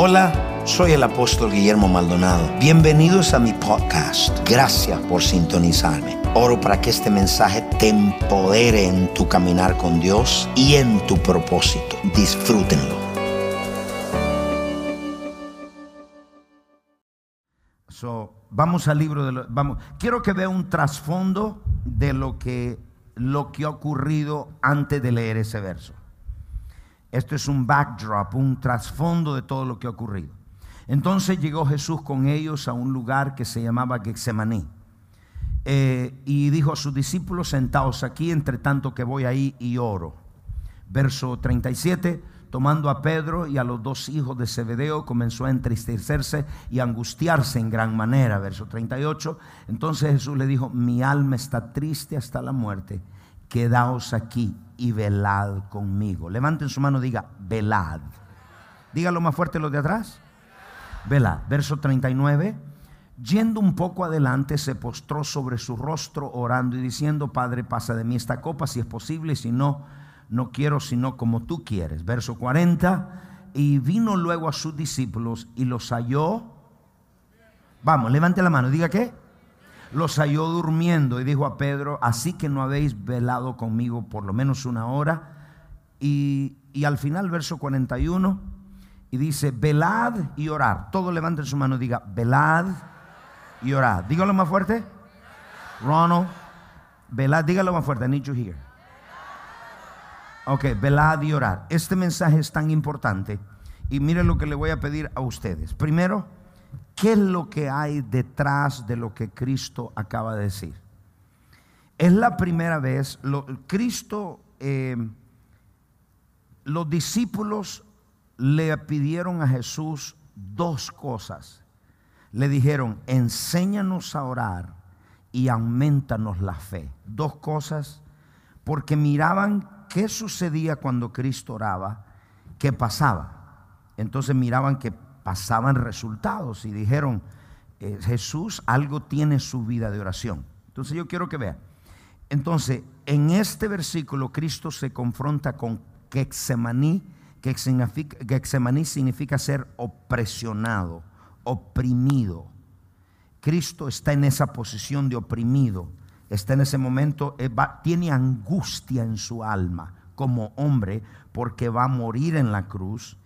Hola, soy el apóstol Guillermo Maldonado. Bienvenidos a mi podcast. Gracias por sintonizarme. Oro para que este mensaje te empodere en tu caminar con Dios y en tu propósito. Disfrútenlo. So, vamos al libro de vamos. Quiero que vea un trasfondo de lo que lo que ha ocurrido antes de leer ese verso. Esto es un backdrop, un trasfondo de todo lo que ha ocurrido. Entonces llegó Jesús con ellos a un lugar que se llamaba Getsemaní. Eh, y dijo a sus discípulos, sentaos aquí, entre tanto que voy ahí y oro. Verso 37, tomando a Pedro y a los dos hijos de Zebedeo, comenzó a entristecerse y angustiarse en gran manera. Verso 38, entonces Jesús le dijo, mi alma está triste hasta la muerte, quedaos aquí y velad conmigo. Levanten su mano diga, velad. Dígalo más fuerte los de atrás. Velad. Verso 39. Yendo un poco adelante, se postró sobre su rostro orando y diciendo, Padre, pasa de mí esta copa si es posible, si no, no quiero sino como tú quieres. Verso 40. Y vino luego a sus discípulos y los halló. Vamos, levante la mano, diga qué los halló durmiendo y dijo a Pedro, así que no habéis velado conmigo por lo menos una hora. Y, al final, verso 41, y dice, velad y orar. Todos levanten su mano y diga, velad y orad. Dígalo más fuerte. Ronald, velad, dígalo más fuerte. I need you here. Ok, velad y orar. Este mensaje es tan importante. Y miren lo que le voy a pedir a ustedes. Primero, ¿Qué es lo que hay detrás de lo que Cristo acaba de decir? Es la primera vez, lo, Cristo, eh, los discípulos le pidieron a Jesús dos cosas. Le dijeron, enséñanos a orar y aumentanos la fe. Dos cosas, porque miraban qué sucedía cuando Cristo oraba, qué pasaba. Entonces miraban que pasaban resultados y dijeron, eh, Jesús algo tiene su vida de oración. Entonces yo quiero que vean. Entonces, en este versículo Cristo se confronta con Getsemaní, que significa, significa ser opresionado, oprimido. Cristo está en esa posición de oprimido, está en ese momento, eh, tiene angustia en su alma como hombre porque va a morir en la cruz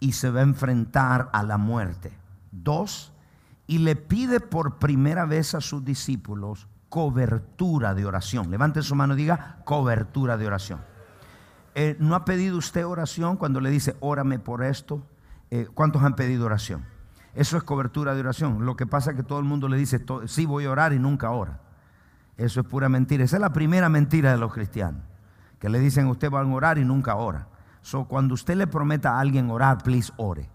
y se va a enfrentar a la muerte. Dos, y le pide por primera vez a sus discípulos cobertura de oración. Levante su mano y diga cobertura de oración. Eh, ¿No ha pedido usted oración cuando le dice, órame por esto? Eh, ¿Cuántos han pedido oración? Eso es cobertura de oración. Lo que pasa es que todo el mundo le dice, sí voy a orar y nunca ora. Eso es pura mentira. Esa es la primera mentira de los cristianos. Que le dicen, usted va a orar y nunca ora. So, cuando usted le prometa a alguien orar, please ore.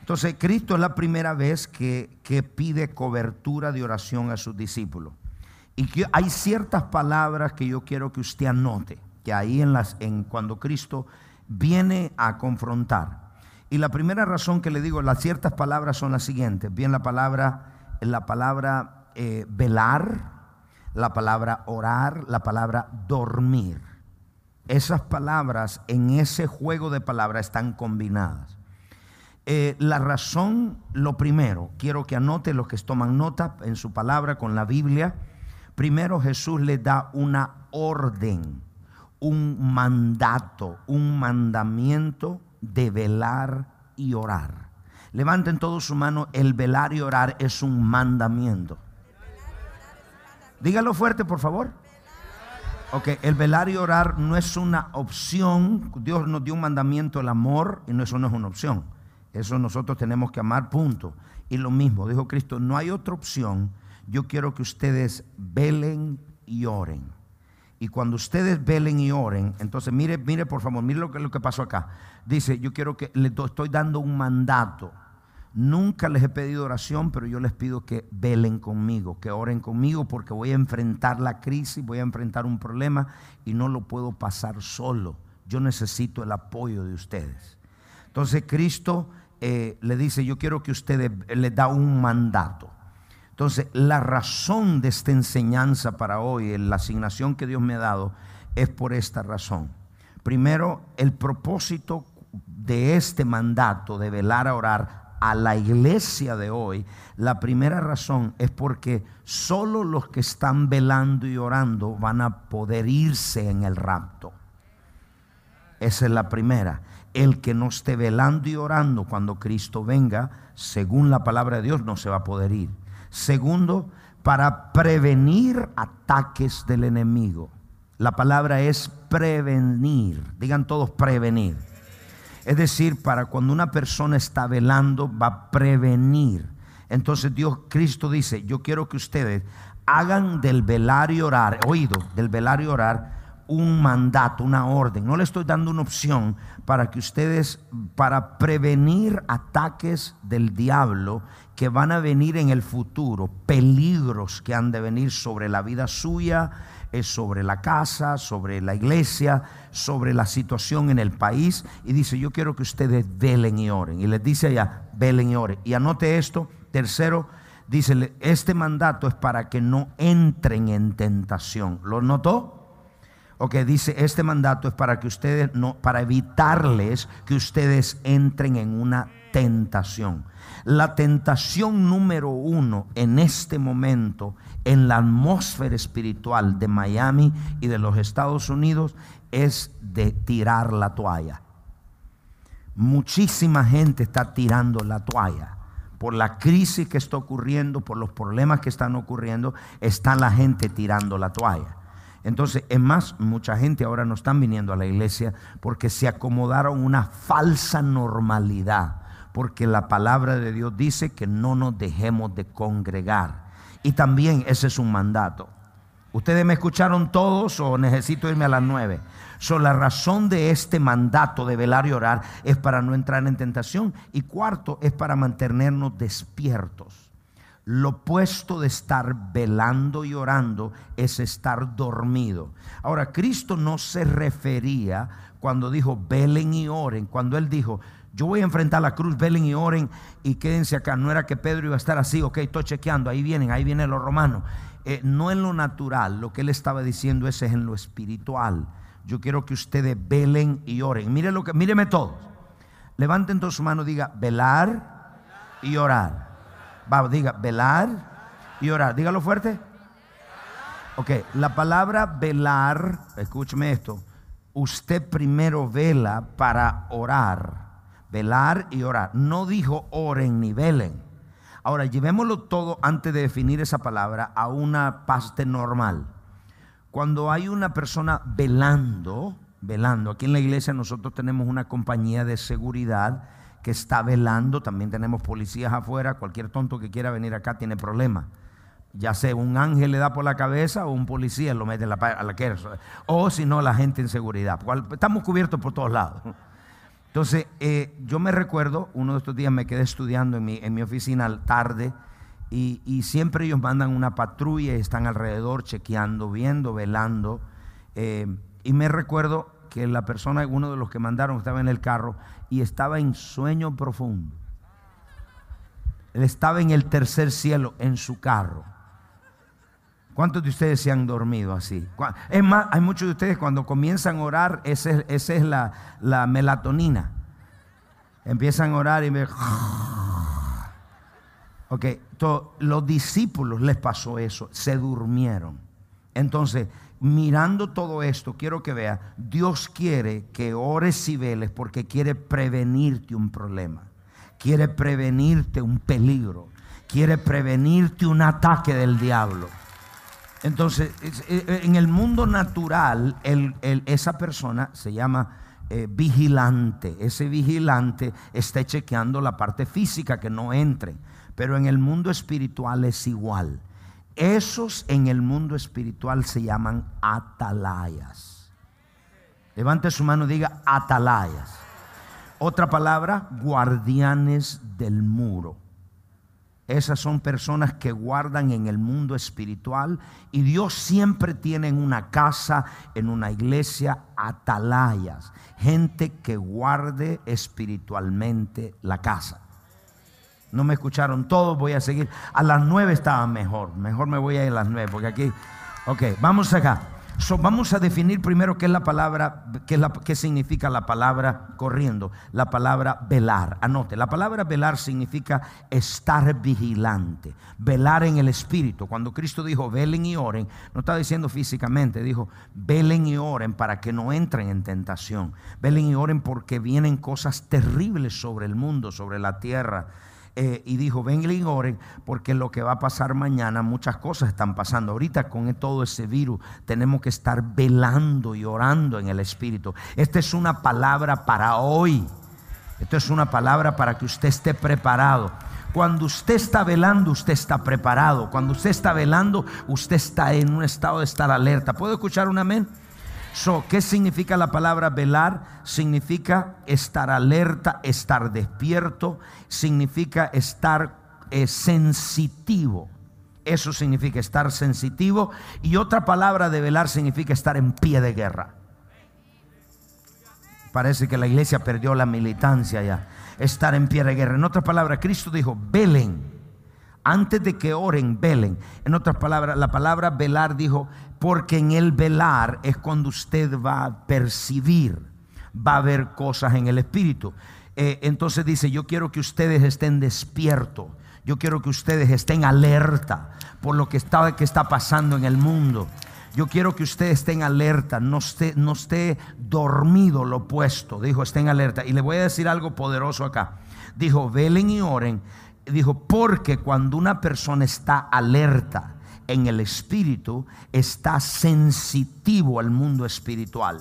Entonces, Cristo es la primera vez que, que pide cobertura de oración a sus discípulos. Y que hay ciertas palabras que yo quiero que usted anote, que ahí en las, en, cuando Cristo viene a confrontar. Y la primera razón que le digo, las ciertas palabras son las siguientes. Bien, la palabra, la palabra eh, velar, la palabra orar, la palabra dormir esas palabras en ese juego de palabras están combinadas. Eh, la razón, lo primero, quiero que anote los que toman nota en su palabra con la Biblia. Primero Jesús le da una orden, un mandato, un mandamiento de velar y orar. Levanten todos su mano, el velar y orar es un mandamiento. Dígalo fuerte, por favor. Ok, el velar y orar no es una opción. Dios nos dio un mandamiento, el amor, y eso no es una opción. Eso nosotros tenemos que amar, punto. Y lo mismo, dijo Cristo, no hay otra opción. Yo quiero que ustedes velen y oren. Y cuando ustedes velen y oren, entonces mire, mire por favor, mire lo que, lo que pasó acá. Dice, yo quiero que le estoy dando un mandato. Nunca les he pedido oración, pero yo les pido que velen conmigo, que oren conmigo, porque voy a enfrentar la crisis, voy a enfrentar un problema y no lo puedo pasar solo. Yo necesito el apoyo de ustedes. Entonces Cristo eh, le dice, yo quiero que ustedes les da un mandato. Entonces, la razón de esta enseñanza para hoy, la asignación que Dios me ha dado, es por esta razón. Primero, el propósito de este mandato de velar a orar a la iglesia de hoy, la primera razón es porque solo los que están velando y orando van a poder irse en el rapto. Esa es la primera. El que no esté velando y orando cuando Cristo venga, según la palabra de Dios, no se va a poder ir. Segundo, para prevenir ataques del enemigo. La palabra es prevenir. Digan todos prevenir. Es decir, para cuando una persona está velando, va a prevenir. Entonces Dios, Cristo dice, yo quiero que ustedes hagan del velar y orar, oído, del velar y orar, un mandato, una orden. No le estoy dando una opción para que ustedes, para prevenir ataques del diablo que van a venir en el futuro, peligros que han de venir sobre la vida suya, es sobre la casa, sobre la iglesia, sobre la situación en el país. Y dice, yo quiero que ustedes velen y oren. Y les dice allá, velen y oren. Y anote esto. Tercero, dice, este mandato es para que no entren en tentación. ¿Lo notó? Ok, dice, este mandato es para que ustedes no, para evitarles que ustedes entren en una tentación. La tentación número uno en este momento en la atmósfera espiritual de Miami y de los Estados Unidos es de tirar la toalla. Muchísima gente está tirando la toalla. Por la crisis que está ocurriendo, por los problemas que están ocurriendo, está la gente tirando la toalla. Entonces, es más, mucha gente ahora no están viniendo a la iglesia porque se acomodaron una falsa normalidad. Porque la palabra de Dios dice que no nos dejemos de congregar. Y también ese es un mandato. ¿Ustedes me escucharon todos o necesito irme a las nueve? So, la razón de este mandato de velar y orar es para no entrar en tentación. Y cuarto, es para mantenernos despiertos. Lo opuesto de estar velando y orando es estar dormido. Ahora, Cristo no se refería cuando dijo velen y oren, cuando Él dijo, yo voy a enfrentar la cruz, velen y oren y quédense acá. No era que Pedro iba a estar así, ok, estoy chequeando, ahí vienen, ahí vienen los romanos. Eh, no en lo natural, lo que él estaba diciendo ese es en lo espiritual. Yo quiero que ustedes velen y oren. Mire lo que, míreme todos. Levanten todos su mano, diga velar y orar. Va, diga velar y orar. Dígalo fuerte. Ok, la palabra velar, escúcheme esto. Usted primero vela para orar velar y orar. No dijo oren ni velen. Ahora, llevémoslo todo antes de definir esa palabra a una parte normal. Cuando hay una persona velando, velando, aquí en la iglesia nosotros tenemos una compañía de seguridad que está velando, también tenemos policías afuera, cualquier tonto que quiera venir acá tiene problema. Ya sea un ángel le da por la cabeza o un policía lo mete en la, a la o si no la gente en seguridad. Estamos cubiertos por todos lados. Entonces, eh, yo me recuerdo, uno de estos días me quedé estudiando en mi, en mi oficina tarde y, siempre ellos mandan una patrulla y están alrededor chequeando, viendo, velando. Eh, y me recuerdo que la persona, uno de los que mandaron, estaba en el carro y estaba en sueño profundo. Él estaba en el tercer cielo en su carro. ¿Cuántos de ustedes se han dormido así? Es más, hay muchos de ustedes cuando comienzan a orar, esa es, la, melatonina. Empiezan a orar y me... Ok, los discípulos les pasó eso, se durmieron. Entonces, mirando todo esto, quiero que vea, Dios quiere que ores y veles porque quiere prevenirte un problema, quiere prevenirte un peligro, quiere prevenirte un ataque del diablo. Entonces, eh, eh, en el mundo natural, esa persona se llama eh, vigilante. Ese vigilante está chequeando la parte física que no entre. Pero en el mundo espiritual es igual. Esos en el mundo espiritual se llaman atalayas. Levante su mano y diga atalayas. Otra palabra, guardianes del muro. Esas son personas que guardan en el mundo espiritual y Dios siempre tiene en una casa, en una iglesia, atalayas, gente que guarde espiritualmente la casa. No me escucharon todos, voy a seguir. A las nueve estaba mejor, mejor me voy a ir a las nueve porque aquí, ok, vamos acá. Vamos a definir primero qué es la palabra, qué, la, qué significa la palabra corriendo. La palabra velar. Anote, la palabra velar significa estar vigilante, velar en el espíritu. Cuando Cristo dijo velen y oren, no está diciendo físicamente, dijo velen y oren para que no entren en tentación. Velen y oren porque vienen cosas terribles sobre el mundo, sobre la tierra. Eh, y dijo, ven y oren, porque lo que va a pasar mañana, muchas cosas están pasando. Ahorita con todo ese virus tenemos que estar velando y orando en el Espíritu. Esta es una palabra para hoy. Esto es una palabra para que usted esté preparado. Cuando usted está velando, usted está preparado. Cuando usted está velando, usted está en un estado de estar alerta. ¿Puedo escuchar un amén? ¿Qué significa la palabra velar? Significa estar alerta, estar despierto, significa estar eh, sensitivo. Eso significa estar sensitivo. Y otra palabra de velar significa estar en pie de guerra. Parece que la iglesia perdió la militancia ya. Estar en pie de guerra. En otras palabras, Cristo dijo, velen. Antes de que oren, velen. En otras palabras, la palabra velar dijo, porque en el velar es cuando usted va a percibir, va a ver cosas en el espíritu. Eh, entonces dice, yo quiero que ustedes estén despiertos. Yo quiero que ustedes estén alerta por lo que está, que está pasando en el mundo. Yo quiero que ustedes estén alerta, no esté, no esté dormido lo opuesto. Dijo, estén alerta. Y le voy a decir algo poderoso acá. Dijo, velen y oren. Dijo, porque cuando una persona está alerta, en el espíritu está sensitivo al mundo espiritual.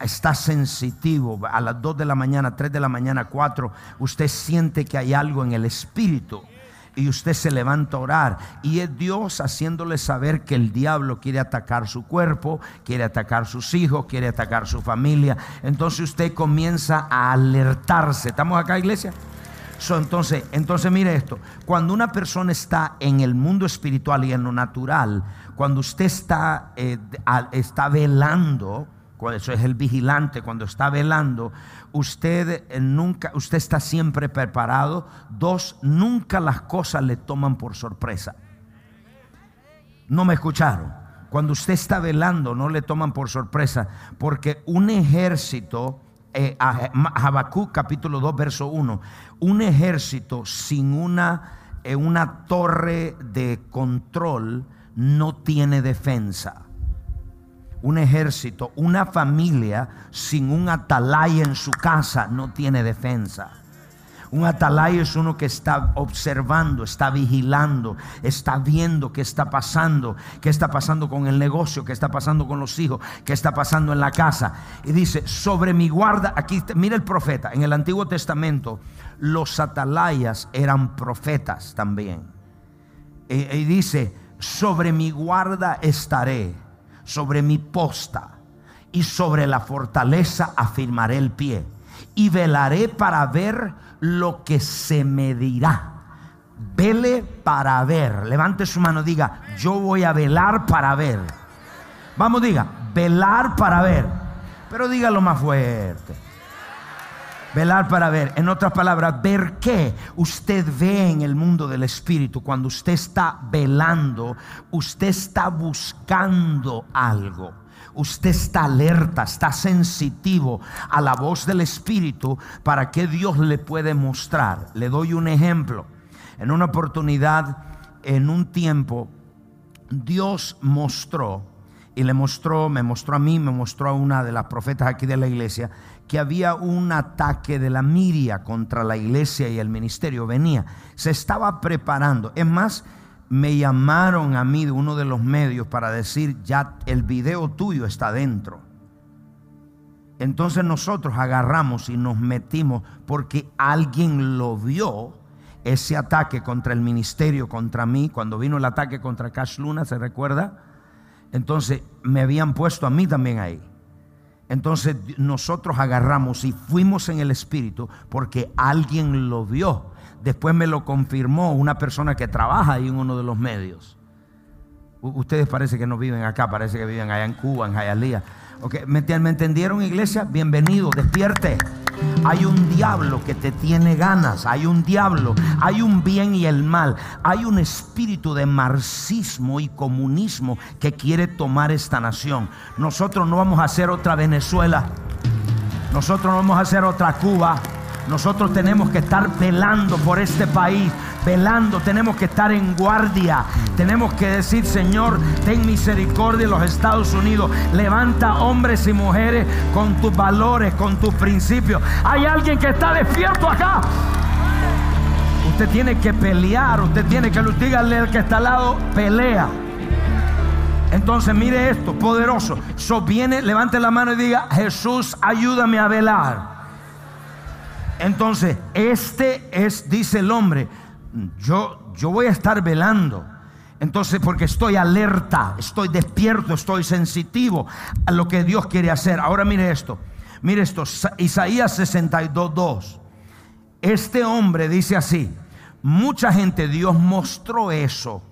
Está sensitivo a las 2 de la mañana, 3 de la mañana, 4. Usted siente que hay algo en el espíritu y usted se levanta a orar. Y es Dios haciéndole saber que el diablo quiere atacar su cuerpo, quiere atacar sus hijos, quiere atacar su familia. Entonces usted comienza a alertarse. ¿Estamos acá, iglesia? Entonces, entonces mire esto, cuando una persona está en el mundo espiritual y en lo natural, cuando usted está, eh, está velando, eso es el vigilante, cuando está velando, usted eh, nunca, usted está siempre preparado. Dos, nunca las cosas le toman por sorpresa. No me escucharon. Cuando usted está velando, no le toman por sorpresa, porque un ejército eh, Habacuc capítulo 2, verso 1. Un ejército sin una, eh, una torre de control no tiene defensa. Un ejército, una familia sin un atalaya en su casa no tiene defensa. Un atalaya es uno que está observando, está vigilando, está viendo qué está pasando, qué está pasando con el negocio, qué está pasando con los hijos, qué está pasando en la casa. Y dice, sobre mi guarda, aquí mira el profeta, en el Antiguo Testamento los atalayas eran profetas también. Y, y dice, sobre mi guarda estaré, sobre mi posta y sobre la fortaleza afirmaré el pie y velaré para ver lo que se me dirá. Vele para ver. Levante su mano, diga, yo voy a velar para ver. Vamos, diga, velar para ver. Pero dígalo más fuerte. Velar para ver. En otras palabras, ver qué usted ve en el mundo del espíritu. Cuando usted está velando, usted está buscando algo usted está alerta, está sensitivo a la voz del Espíritu para que Dios le puede mostrar. Le doy un ejemplo. En una oportunidad, en un tiempo, Dios mostró, y le mostró, me mostró a mí, me mostró a una de las profetas aquí de la iglesia, que había un ataque de la miria contra la iglesia y el ministerio. Venía, se estaba preparando. Es más, me llamaron a mí de uno de los medios para decir, ya el video tuyo está dentro. Entonces nosotros agarramos y nos metimos porque alguien lo vio, ese ataque contra el ministerio, contra mí, cuando vino el ataque contra Cash Luna, ¿se recuerda? Entonces me habían puesto a mí también ahí. Entonces nosotros agarramos y fuimos en el espíritu porque alguien lo vio. Después me lo confirmó una persona que trabaja ahí en uno de los medios. ustedes parece que no viven acá, parece que viven allá en Cuba, en Jayalía. ¿Me, ¿Me entendieron, iglesia? Bienvenido, despierte. Hay un diablo que te tiene ganas, hay un diablo, hay un bien y el mal, hay un espíritu de marxismo y comunismo que quiere tomar esta nación. Nosotros no vamos a hacer otra Venezuela, nosotros no vamos a hacer otra Cuba. Nosotros tenemos que estar velando por este país, velando, tenemos que estar en guardia. Tenemos que decir, Señor, ten misericordia de los Estados Unidos. Levanta hombres y mujeres con tus valores, con tus principios. Hay alguien que está despierto acá. Usted tiene que pelear, usted tiene que dígale al que está al lado, pelea. Entonces mire esto, poderoso. So viene, levante la mano y diga, Jesús, ayúdame a velar. Entonces, este es, dice el hombre, yo, yo voy a estar velando. Entonces, porque estoy alerta, estoy despierto, estoy sensitivo a lo que Dios quiere hacer. Ahora mire esto, mire esto, Isaías 62, Este hombre dice así, mucha gente, Dios mostró eso,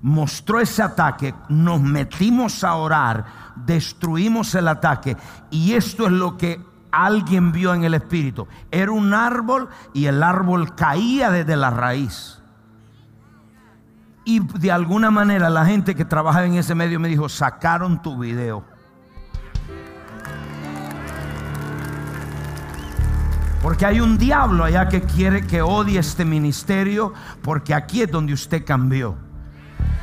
mostró ese ataque, nos metimos a orar, destruimos el ataque y esto es lo que alguien vio en el espíritu. Era un árbol y el árbol caía desde la raíz. Y de alguna manera la gente que trabajaba en ese medio me dijo, sacaron tu video. Porque hay un diablo allá que quiere que odie este ministerio, porque aquí es donde usted cambió.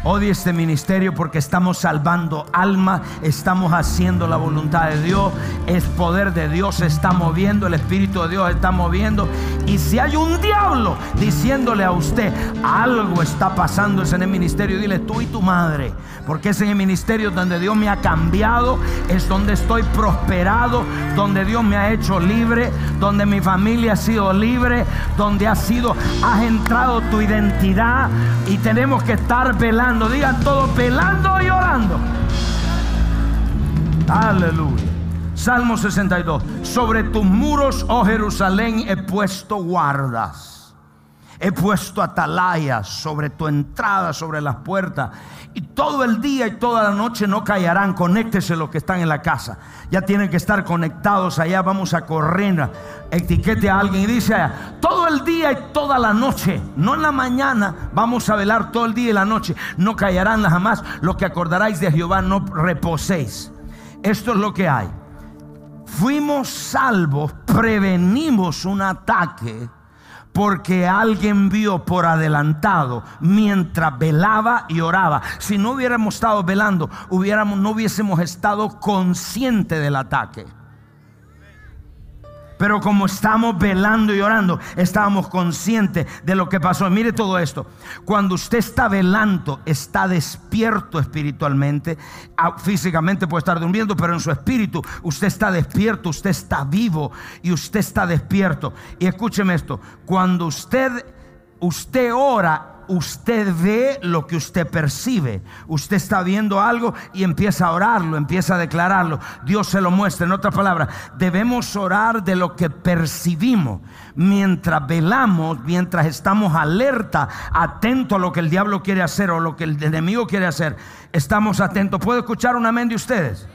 Odie este ministerio porque estamos salvando alma, estamos haciendo la voluntad de Dios, el poder de Dios se está moviendo, el Espíritu de Dios está moviendo. Y si hay un diablo diciéndole a usted algo está pasando en el ministerio, dile tú y tu madre, porque es en el ministerio donde Dios me ha cambiado, es donde estoy prosperado, donde Dios me ha hecho libre, donde mi familia ha sido libre, donde ha sido, has entrado tu identidad y tenemos que estar velando digan todo pelando y orando. Aleluya. Salmo 62. Sobre tus muros, oh Jerusalén, he puesto guardas. He puesto atalayas sobre tu entrada, sobre las puertas. Y todo el día y toda la noche no callarán. Conéctese los que están en la casa. Ya tienen que estar conectados allá. Vamos a correr. Etiquete a alguien y dice allá, todo el día y toda la noche. No en la mañana. Vamos a velar todo el día y la noche. No callarán jamás. Lo que acordaráis de Jehová no reposéis. Esto es lo que hay. Fuimos salvos, prevenimos un ataque porque alguien vio por adelantado mientras velaba y oraba. Si no hubiéramos estado velando, hubiéramos, no hubiésemos estado conscientes del ataque. Pero como estamos velando y orando, estábamos conscientes de lo que pasó. Mire todo esto. Cuando usted está velando, está despierto espiritualmente. Ah, físicamente puede estar durmiendo, pero en su espíritu usted está despierto, usted está vivo y usted está despierto. Y escúcheme esto. Cuando usted, usted ora usted ve lo que usted percibe. Usted está viendo algo y empieza a orarlo, empieza a declararlo. Dios se lo muestra. En otras palabras, debemos orar de lo que percibimos. Mientras velamos, mientras estamos alerta, atento a lo que el diablo quiere hacer o lo que el enemigo quiere hacer, estamos atentos. ¿Puedo escuchar un amén de ustedes?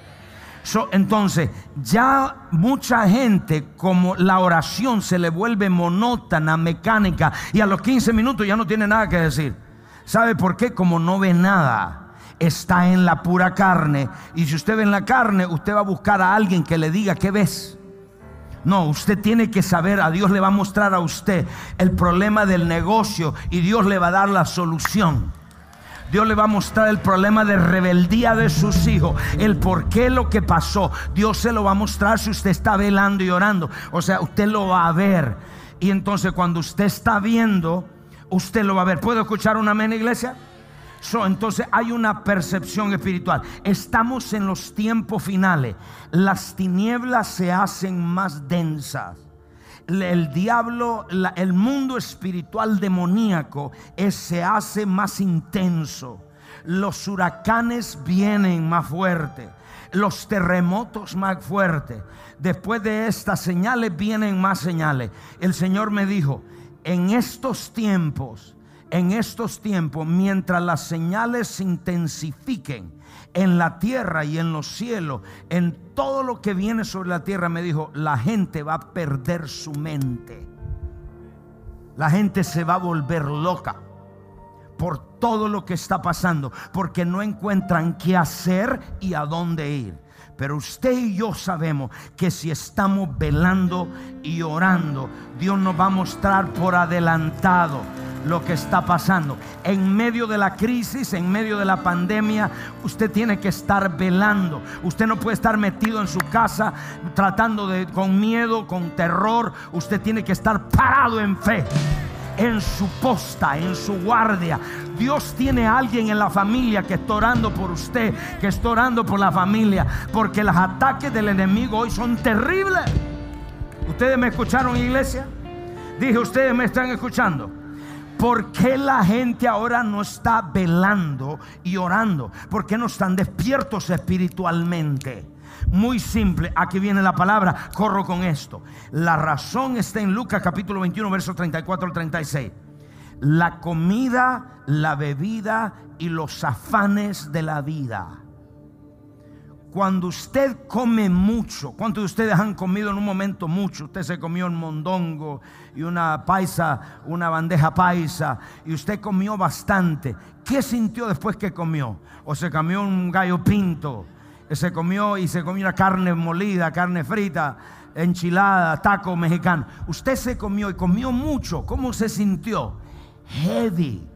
Entonces, ya mucha gente, como la oración se le vuelve monótona, mecánica, y a los 15 minutos ya no tiene nada que decir. ¿Sabe por qué? Como no ve nada. Está en la pura carne. Y si usted ve en la carne, usted va a buscar a alguien que le diga qué ves. No, usted tiene que saber, a Dios le va a mostrar a usted el problema del negocio y Dios le va a dar la solución. Dios le va a mostrar el problema de rebeldía de sus hijos, el por qué lo que pasó. Dios se lo va a mostrar si usted está velando y orando. O sea, usted lo va a ver. Y entonces cuando usted está viendo, usted lo va a ver. ¿Puedo escuchar una amén, iglesia? entonces hay una percepción espiritual. Estamos en los tiempos finales. Las tinieblas se hacen más densas el diablo, el mundo espiritual demoníaco se hace más intenso. Los huracanes vienen más fuertes. Los terremotos más fuertes. Después de estas señales vienen más señales. El Señor me dijo, en estos tiempos, en estos tiempos, mientras las señales se intensifiquen, en la tierra y en los cielos, en todo lo que viene sobre la tierra, me dijo, la gente va a perder su mente. La gente se va a volver loca por todo lo que está pasando, porque no encuentran qué hacer y a dónde ir. Pero usted y yo sabemos que si estamos velando y orando, Dios nos va a mostrar por adelantado lo que está pasando. En medio de la crisis, en medio de la pandemia, usted tiene que estar velando. Usted no puede estar metido en su casa tratando de con miedo, con terror. Usted tiene que estar parado en fe en su posta, en su guardia. Dios tiene a alguien en la familia que está orando por usted, que está orando por la familia, porque los ataques del enemigo hoy son terribles. ¿Ustedes me escucharon, iglesia? Dije, ustedes me están escuchando. ¿Por qué la gente ahora no está velando y orando? ¿Por qué no están despiertos espiritualmente? Muy simple, aquí viene la palabra, corro con esto. La razón está en Lucas capítulo 21, versos 34 al 36. La comida, la bebida y los afanes de la vida. Cuando usted come mucho, ¿cuántos de ustedes han comido en un momento mucho? Usted se comió un mondongo y una paisa, una bandeja paisa, y usted comió bastante. ¿Qué sintió después que comió? O se comió un gallo pinto, se comió y se comió una carne molida, carne frita, enchilada, taco mexicano. Usted se comió y comió mucho. ¿Cómo se sintió? Heavy,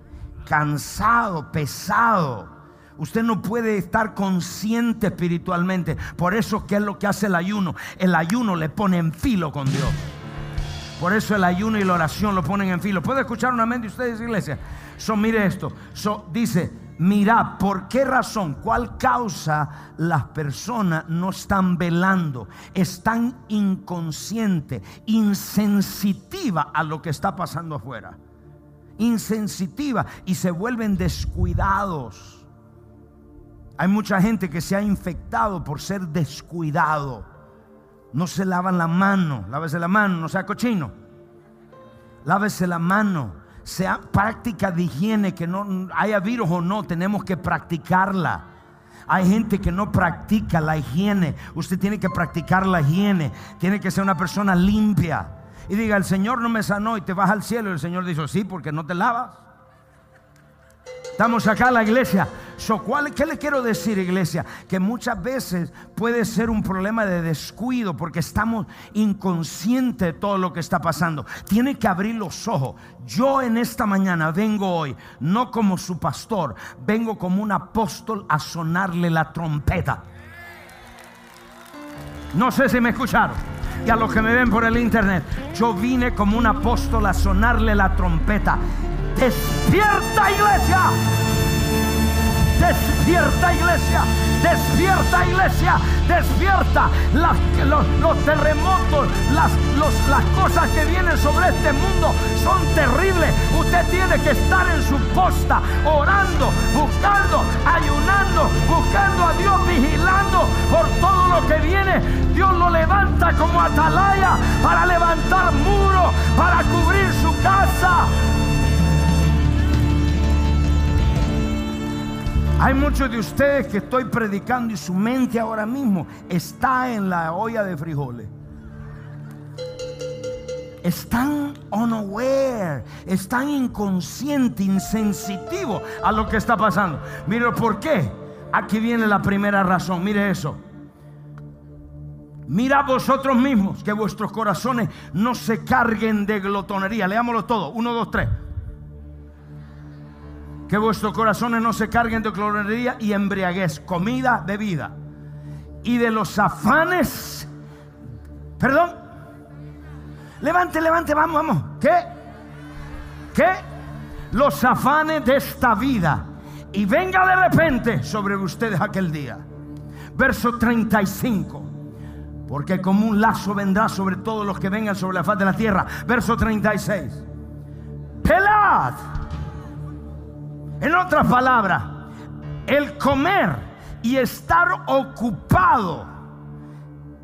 cansado, pesado. Usted no puede estar consciente espiritualmente. Por eso, ¿qué es lo que hace el ayuno? El ayuno le pone en filo con Dios. Por eso el ayuno y la oración lo ponen en filo. ¿Puede escuchar una mente ustedes, iglesia? So, mire esto. So, dice, Mira, ¿por qué razón? ¿Cuál causa las personas no están velando? Están inconscientes, insensitiva a lo que está pasando afuera. Insensitiva y se vuelven descuidados. Hay mucha gente que se ha infectado por ser descuidado. No se lavan la mano, lávese la mano, no sea cochino. Lávese la mano sea práctica de higiene, que no haya virus o no, tenemos que practicarla. Hay gente que no practica la higiene. Usted tiene que practicar la higiene. Tiene que ser una persona limpia. Y diga, el Señor no me sanó y te vas al cielo. Y el Señor dice, sí, porque no te lavas. Estamos acá en la iglesia. ¿Qué le quiero decir, iglesia? Que muchas veces puede ser un problema de descuido porque estamos inconscientes de todo lo que está pasando. Tiene que abrir los ojos. Yo en esta mañana vengo hoy, no como su pastor, vengo como un apóstol a sonarle la trompeta. No sé si me escucharon. Y a los que me ven por el internet, yo vine como un apóstol a sonarle la trompeta. Despierta iglesia. Despierta iglesia, despierta iglesia, despierta los, terremotos, las, las cosas que vienen sobre este mundo son terribles. Usted tiene que estar en su posta, orando, buscando, ayunando, buscando a Dios, vigilando por todo lo que viene. Dios lo levanta como atalaya para levantar muros, para cubrir su casa. Hay muchos de ustedes que estoy predicando y su mente ahora mismo está en la olla de frijoles. Están unaware, están inconscientes, insensitivos a lo que está pasando. Mire por qué. Aquí viene la primera razón. Mire eso. Mira vosotros mismos que vuestros corazones no se carguen de glotonería. Leámoslo todo. Uno, dos, tres. Que vuestros corazones no se carguen de clorería y embriaguez, comida, bebida. Y de los afanes. Perdón. Levante, levante, vamos, vamos. ¿Qué? ¿Qué? Los afanes de esta vida. Y venga de repente sobre ustedes aquel día. Verso 35. Porque como un lazo vendrá sobre todos los que vengan sobre la faz de la tierra. Verso 36. Pelad en otras palabras, el comer y estar ocupado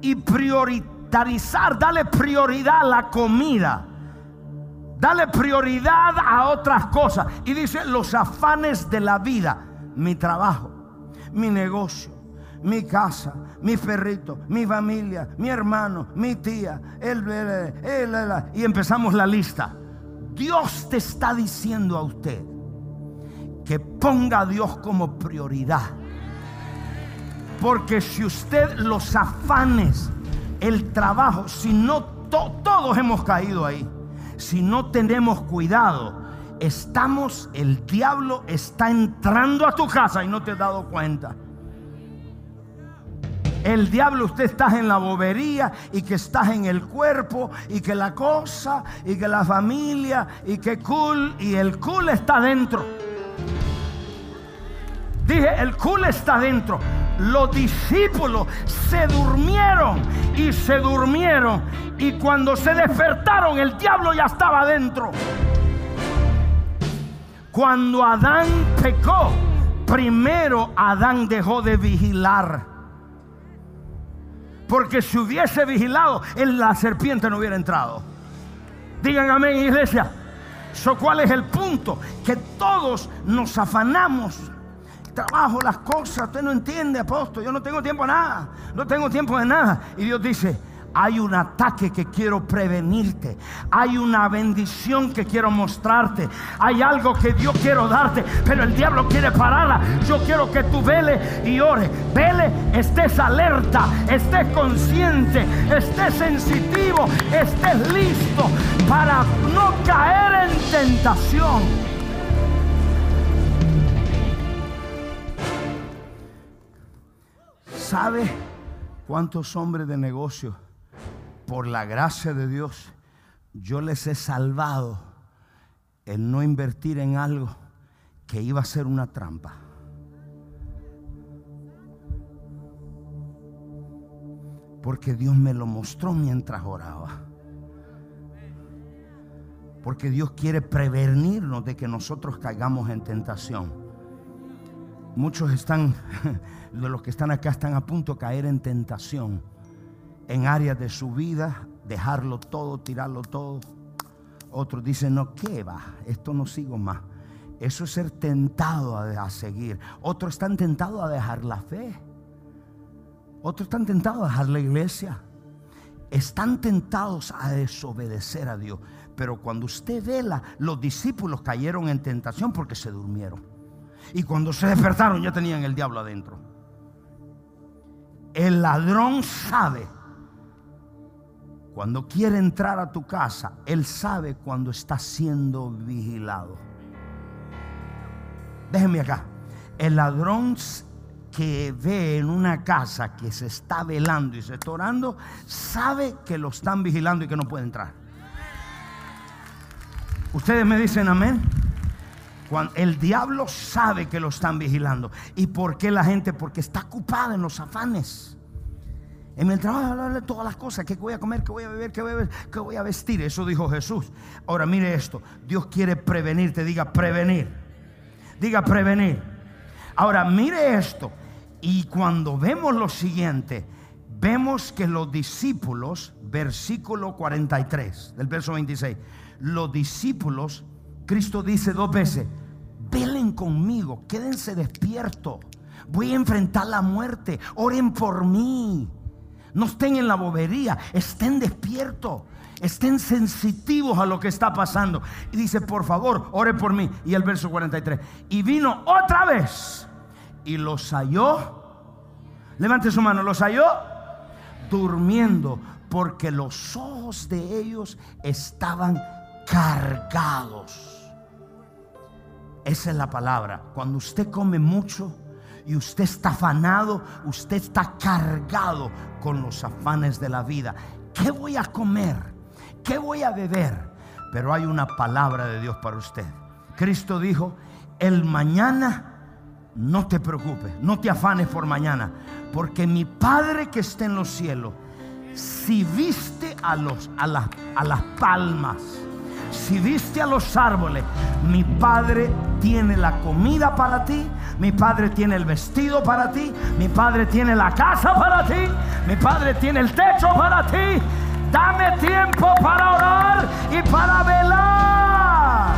y priorizar, dale prioridad a la comida. Dale prioridad a otras cosas. Y dice los afanes de la vida, mi trabajo, mi negocio, mi casa, mi perrito, mi familia, mi hermano, mi tía, él, y empezamos la lista. Dios te está diciendo a usted que ponga a Dios como prioridad. Porque si usted los afanes, el trabajo, si no todos hemos caído ahí, si no tenemos cuidado, estamos, el diablo está entrando a tu casa y no te has dado cuenta. El diablo, usted está en la bobería y que estás en el cuerpo y que la cosa y que la familia y que cool y el cool está dentro. Dije, el cool está dentro. Los discípulos se durmieron y se durmieron y cuando se despertaron el diablo ya estaba dentro. Cuando Adán pecó, primero Adán dejó de vigilar. Porque si hubiese vigilado, la serpiente no hubiera entrado. Digan amén, iglesia. ¿Cuál es el punto? Que todos nos afanamos. Trabajo las cosas, usted no entiende, apóstol. Yo no tengo tiempo de nada. No tengo tiempo de nada. Y Dios dice, hay un ataque que quiero prevenirte. Hay una bendición que quiero mostrarte. Hay algo que Dios quiero darte. Pero el diablo quiere pararla. Yo quiero que tú vele y ore. Vele, estés alerta, estés consciente, estés sensitivo, estés listo para no caer en tentación. ¿Sabe cuántos hombres de negocio? por la gracia de Dios, yo les he salvado el no invertir en algo que iba a ser una trampa. Porque Dios me lo mostró mientras oraba. Porque Dios quiere prevenirnos de que nosotros caigamos en tentación. Muchos están, de los que están acá, están a punto de caer en tentación en áreas de su vida, dejarlo todo, tirarlo todo. Otros dicen, no, ¿qué va? Esto no sigo más. Eso es ser tentado a, seguir. Otros están tentados a dejar la fe. Otros están tentados a dejar la iglesia. Están tentados a desobedecer a Dios. Pero cuando usted vela, los discípulos cayeron en tentación porque se durmieron. Y cuando se despertaron ya tenían el diablo adentro. El ladrón sabe cuando quiere entrar a tu casa, Él sabe cuando está siendo vigilado. Déjenme acá. El ladrón que ve en una casa que se está velando y se está orando, sabe que lo están vigilando y que no puede entrar. Ustedes me dicen amén. El diablo sabe que lo están vigilando. ¿Y por qué la gente? Porque está ocupada en los afanes. En el trabajo todas las cosas, qué voy a comer, qué voy a beber, qué voy a, beber, qué voy a vestir. Eso dijo Jesús. Ahora mire esto, Dios quiere prevenirte, diga prevenir. Diga prevenir. Ahora mire esto. Y cuando vemos lo siguiente, vemos que los discípulos, versículo 43 del verso 26, los discípulos, Cristo dice dos veces, velen conmigo, quédense despiertos. Voy a enfrentar la muerte, oren por mí. No estén en la bobería, estén despiertos. Estén sensitivos a lo que está pasando. Y dice, por favor, ore por mí. Y el verso 43. Y vino otra vez y los halló. Levante su mano, los halló durmiendo porque los ojos de ellos estaban cargados. Esa es la palabra. Cuando usted come mucho, y usted está afanado, usted está cargado con los afanes de la vida. ¿Qué voy a comer? ¿Qué voy a beber? Pero hay una palabra de Dios para usted. Cristo dijo, el mañana no te preocupes, no te afanes por mañana, porque mi Padre que está en los cielos, si viste a, los, a, a las palmas, si viste a los árboles, mi Padre tiene la comida para ti, mi Padre tiene el vestido para ti, mi Padre tiene la casa para ti, mi Padre tiene el techo para ti. Dame tiempo para orar y para velar.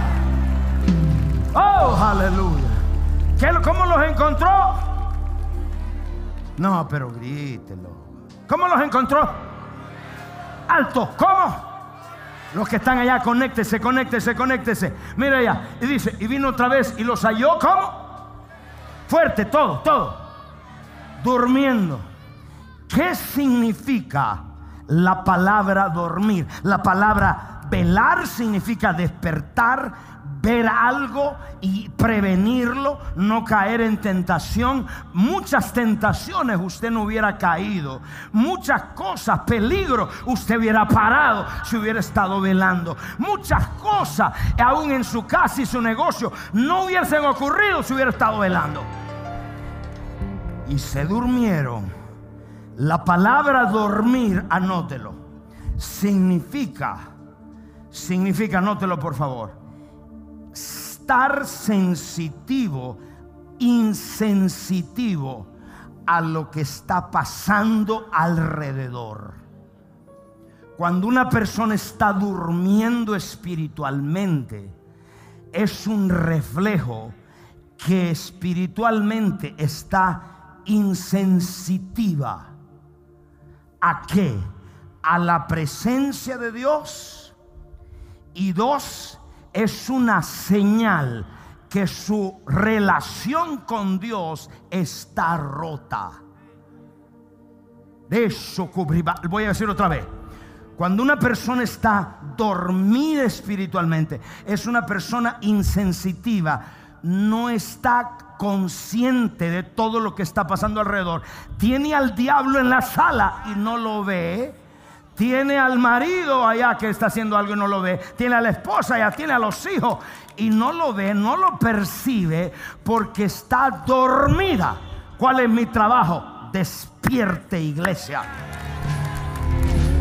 Oh, aleluya. ¿Cómo los encontró? No, pero grítelo. ¿Cómo los encontró? Alto. ¿Cómo? Los que están allá, conéctese, conéctese, conéctese. Mira allá. Y dice, y vino otra vez y los halló. ¿Cómo? Fuerte, todo, todo. Durmiendo. ¿Qué significa la palabra dormir? La palabra velar significa despertar, ver algo y prevenirlo, no caer en tentación. Muchas tentaciones usted no hubiera caído. Muchas cosas, peligro, usted hubiera parado si hubiera estado velando. Muchas cosas, aún en su casa y su negocio, no hubiesen ocurrido si hubiera estado velando. Y se durmieron. La palabra dormir, anótelo, significa, significa, anótelo por favor estar sensitivo, insensitivo a lo que está pasando alrededor. Cuando una persona está durmiendo espiritualmente, es un reflejo que espiritualmente está insensitiva. ¿A qué? A la presencia de Dios. Y dos, es una señal que su relación con Dios está rota. De eso voy a decir otra vez. Cuando una persona está dormida espiritualmente, es una persona insensitiva, no está consciente de todo lo que está pasando alrededor. Tiene al diablo en la sala y no lo ve tiene al marido allá que está haciendo algo y no lo ve. Tiene a la esposa allá, tiene a los hijos y no lo ve, no lo percibe porque está dormida. ¿Cuál es mi trabajo? Despierte iglesia.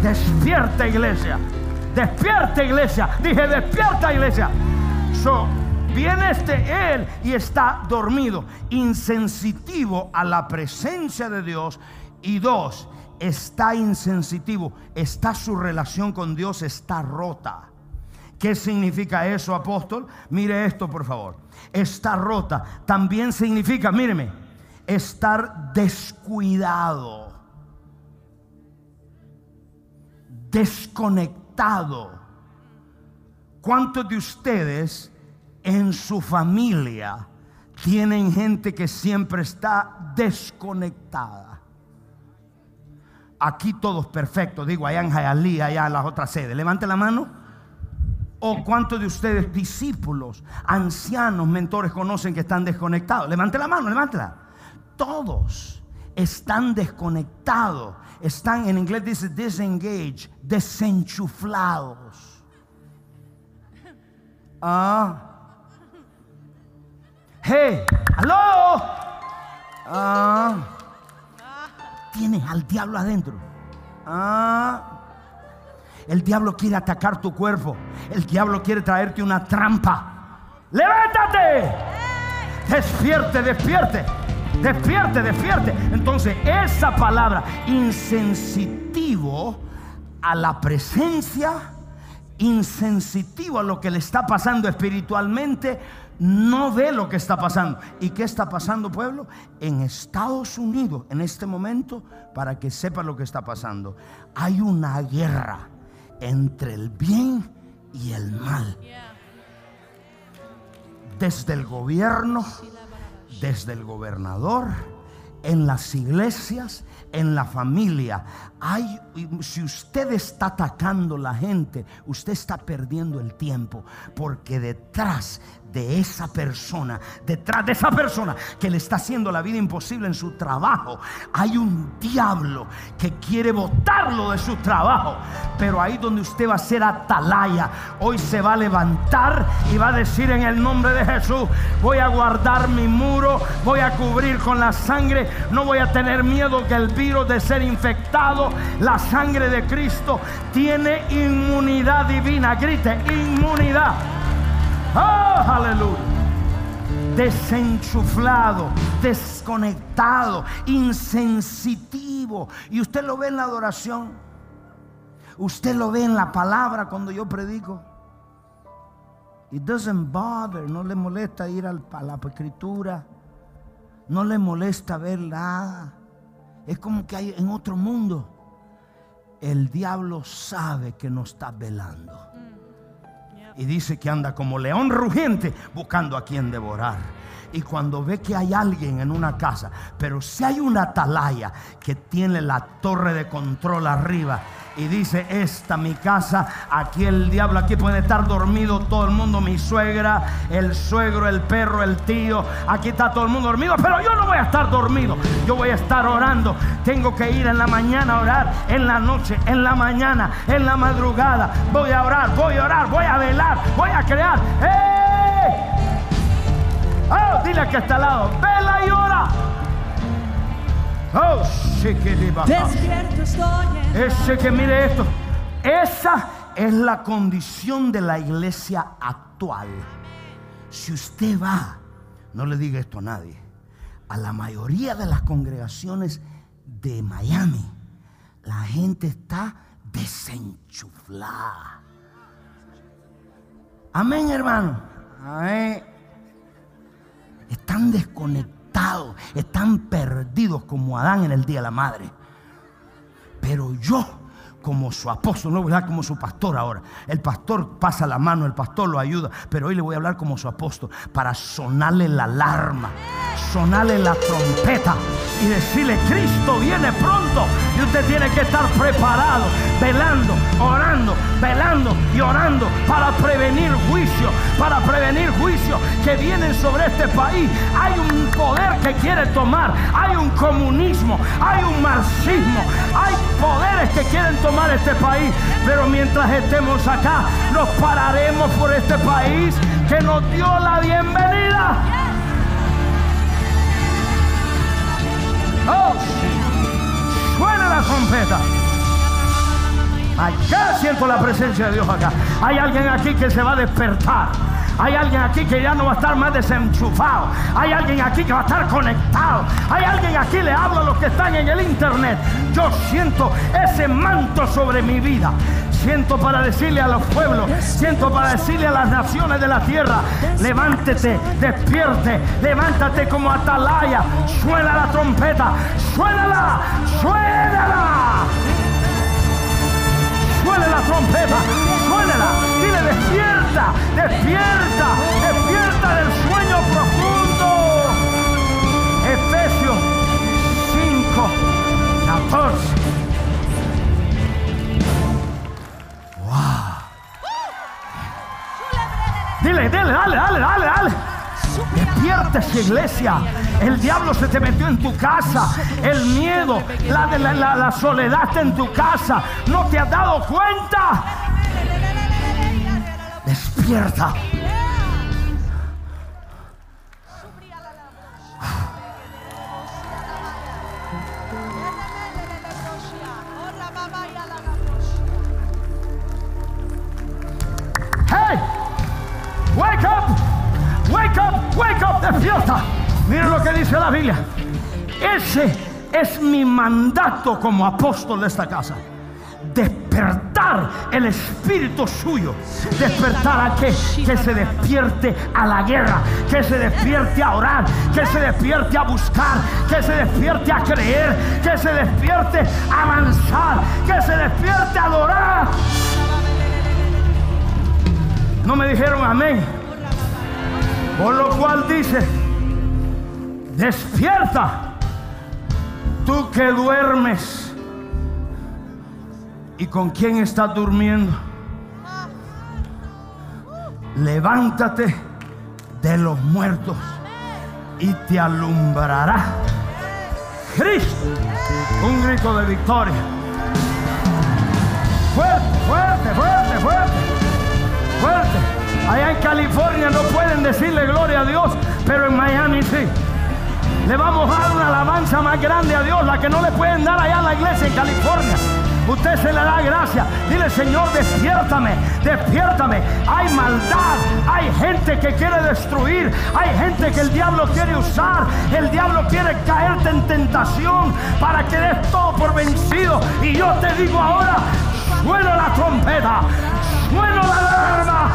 Despierta iglesia. Despierta iglesia. Dije, despierta iglesia. So, viene este él y está dormido, insensitivo a la presencia de Dios. Y dos, está insensitivo, está su relación con Dios está rota. ¿Qué significa eso, apóstol? Mire esto, por favor. Está rota. También significa, míreme, estar descuidado, desconectado. ¿Cuántos de ustedes en su familia tienen gente que siempre está desconectada? Aquí todos perfectos, digo, allá en Jayalí, allá en las otras sedes. Levante la mano. ¿O cuántos de ustedes, discípulos, ancianos, mentores, conocen que están desconectados? Levante la mano, levántela. Todos están desconectados. Están, en inglés dice disengage, desenchuflados. Ah. Hey, aló. Ah tienes al diablo adentro. Ah, el diablo quiere atacar tu cuerpo. El diablo quiere traerte una trampa. Levántate. Despierte, despierte. Despierte, despierte. Entonces, esa palabra, insensitivo a la presencia, insensitivo a lo que le está pasando espiritualmente, no ve lo que está pasando. ¿Y qué está pasando, pueblo? En Estados Unidos, en este momento, para que sepa lo que está pasando, hay una guerra entre el bien y el mal. Desde el gobierno, desde el gobernador, en las iglesias, en la familia. Hay, si usted está atacando la gente, usted está perdiendo el tiempo, porque detrás de esa persona, detrás de esa persona que le está haciendo la vida imposible en su trabajo, hay un diablo que quiere botarlo de su trabajo. Pero ahí donde usted va a ser atalaya, hoy se va a levantar y va a decir en el nombre de Jesús, voy a guardar mi muro, voy a cubrir con la sangre, no voy a tener miedo que el virus de ser infectado, la sangre de Cristo tiene inmunidad divina, grite, inmunidad. Oh, aleluya. Desenchuflado, desconectado, insensitivo. Y usted lo ve en la adoración. Usted lo ve en la palabra cuando yo predico. It doesn't bother, no le molesta ir a la escritura. No le molesta ver nada. es como que hay en otro mundo. El diablo sabe que no está velando. Y dice que anda como león rugiente buscando a quien devorar. Y cuando ve que hay alguien en una casa, pero si hay una atalaya que tiene la torre de control arriba y dice, esta mi casa, aquí el diablo, aquí puede estar dormido todo el mundo, mi suegra, el suegro, el perro, el tío, aquí está todo el mundo dormido, pero yo no voy a estar dormido, yo voy a estar orando, tengo que ir en la mañana a orar, en la noche, en la mañana, en la madrugada, voy a orar, voy a orar, voy a velar, voy a crear. ¡Eh! Oh, dile que está al lado, vela y ora. Oh, Despierto estoy ese que mire esto. Esa es la condición de la iglesia actual. Si usted va, no le diga esto a nadie, a la mayoría de las congregaciones de Miami, la gente está desenchuflada. Amén, hermano. Amén. Están desconectados, están perdidos como Adán en el día de la madre. Pero yo, como su apóstol, no voy a hablar como su pastor ahora. El pastor pasa la mano, el pastor lo ayuda. Pero hoy le voy a hablar como su apóstol para sonarle la alarma, sonarle la trompeta y decirle: Cristo viene pronto. Y usted tiene que estar preparado, velando, orando, velando y orando para prevenir juicio, para prevenir juicio que vienen sobre este país. Hay un poder que quiere tomar, hay un comunismo, hay un marxismo, hay poderes que quieren tomar este país. Pero mientras estemos acá, nos pararemos por este país que nos dio la bienvenida. Oh, suena la trompeta. Acá siento la presencia de Dios acá. Hay alguien aquí que se va a despertar. Hay alguien aquí que ya no va a estar más desenchufado. Hay alguien aquí que va a estar conectado. Hay alguien aquí, le hablo a los que están en el internet. Yo siento ese manto sobre mi vida. Siento para decirle a los pueblos, siento para decirle a las naciones de la tierra, levántate, despierte, levántate como atalaya, suena la trompeta, suénala, suénala. Suena la trompeta, suénala, dile despierta, despierta iglesia. El diablo se te metió en tu casa. El miedo, la, la soledad está en tu casa. ¿No te has dado cuenta? Despierta. Mi mandato como apóstol de esta casa. Despertar el espíritu suyo. Despertar a que, que se despierte a la guerra. Que se despierte a orar. Que se despierte a buscar. Que se despierte a creer. Que se despierte a avanzar. Que se despierte a adorar. No me dijeron amén. Por lo cual dice, despierta, tú que duermes. ¿Y con quién estás durmiendo? Levántate de los muertos y te alumbrará Cristo. Un grito de victoria. Fuerte, fuerte, fuerte, fuerte fuerte. Allá en California no pueden decirle gloria a Dios, pero en Miami sí. Le vamos a dar una alabanza más grande a Dios, la que no le pueden dar allá en la iglesia en California. Usted se le da gracia. Dile, Señor, despiértame, despiértame. Hay maldad, hay gente que quiere destruir, hay gente que el diablo quiere usar. El diablo quiere caerte en tentación para que des todo por vencido. Y yo te digo ahora, suena la trompeta, suena la alarma.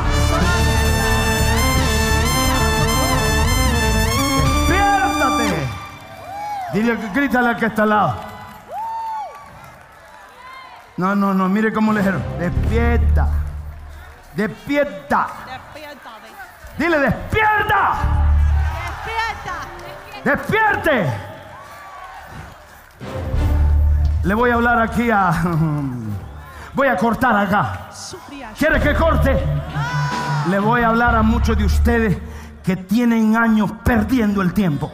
Dile, grítale al que está al lado. No, no, no, mire cómo le dijeron. Despierta. Despierta. Despiértate. Dile, despierta. Despierta. Despierte. Le voy a hablar aquí a... Voy a cortar acá. ¿Quiere que corte? Le voy a hablar a muchos de ustedes que tienen años perdiendo el tiempo.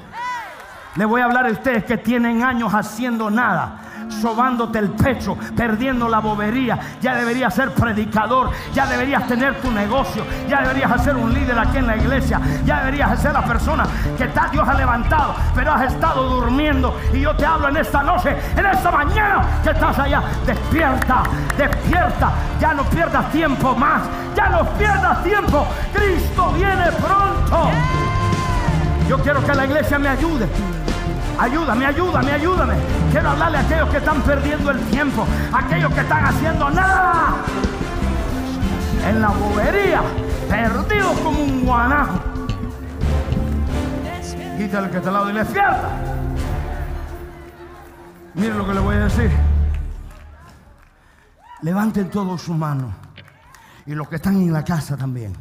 Le voy a hablar a ustedes que tienen años haciendo nada. Sobándote el pecho, perdiendo la bobería. Ya deberías ser predicador, ya deberías tener tu negocio, ya deberías ser un líder aquí en la iglesia, ya deberías ser la persona que ta- Dios ha levantado, pero has estado durmiendo. Y yo te hablo en esta noche, en esta mañana que estás allá. Despierta, despierta, ya no pierdas tiempo más, ya no pierdas tiempo. Cristo viene pronto. Yo quiero que la iglesia me ayude. Ayúdame, ayúdame, ayúdame. Quiero hablarle a aquellos que están perdiendo el tiempo, aquellos que están haciendo nada en la bobería, perdidos como un guanajo. Quítale que está al lado y le despierta. Mire lo que le voy a decir. Levanten todos su mano. Y los que están en la casa también.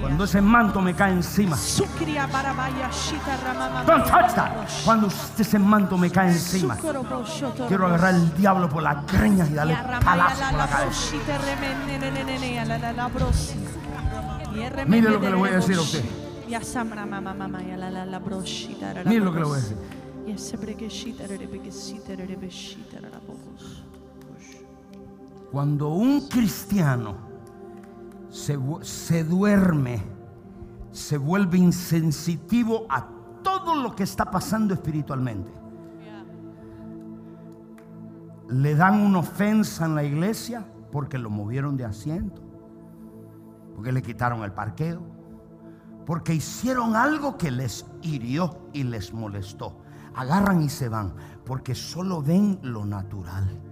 Cuando ese manto me cae encima. Don't touch that. Cuando ese manto me cae encima. Quiero agarrar al diablo por las greñas y darle palazo por la cabeza. Mire lo que le voy a decir a usted. Mire lo que le voy a decir. Cuando un cristiano se, se duerme, se vuelve insensitivo a todo lo que está pasando espiritualmente. Le dan una ofensa en la iglesia porque lo movieron de asiento, porque le quitaron el parqueo, porque hicieron algo que les hirió y les molestó. Agarran y se van porque solo ven lo natural.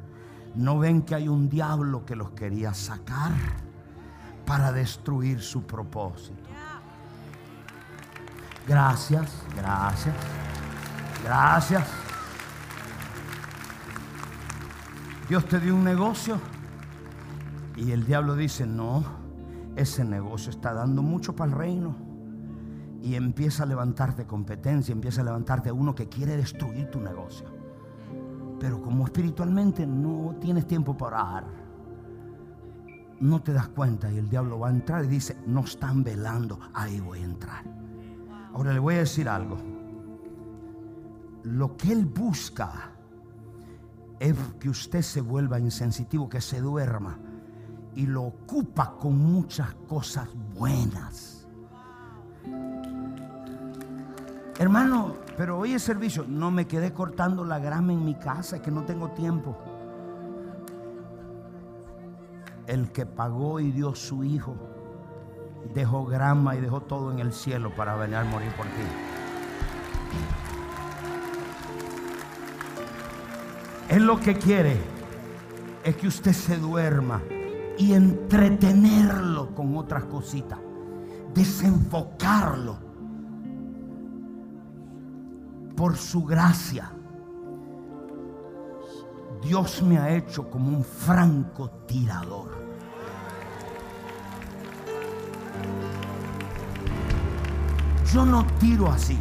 No ven que hay un diablo que los quería sacar para destruir su propósito. Gracias, gracias, gracias. Dios te dio un negocio y el diablo dice, no, ese negocio está dando mucho para el reino. Y empieza a levantarte competencia, empieza a levantarte uno que quiere destruir tu negocio. Pero como espiritualmente no tienes tiempo para orar, no te das cuenta y el diablo va a entrar y dice, no están velando, ahí voy a entrar. Ahora le voy a decir algo. Lo que él busca es que usted se vuelva insensitivo, que se duerma y lo ocupa con muchas cosas buenas. Hermano, pero hoy es servicio. No me quedé cortando la grama en mi casa, es que no tengo tiempo. El que pagó y dio su hijo, dejó grama y dejó todo en el cielo para venir a morir por ti. Él lo que quiere es que usted se duerma y entretenerlo con otras cositas, desenfocarlo por su gracia. Dios me ha hecho como un francotirador. Yo no tiro así.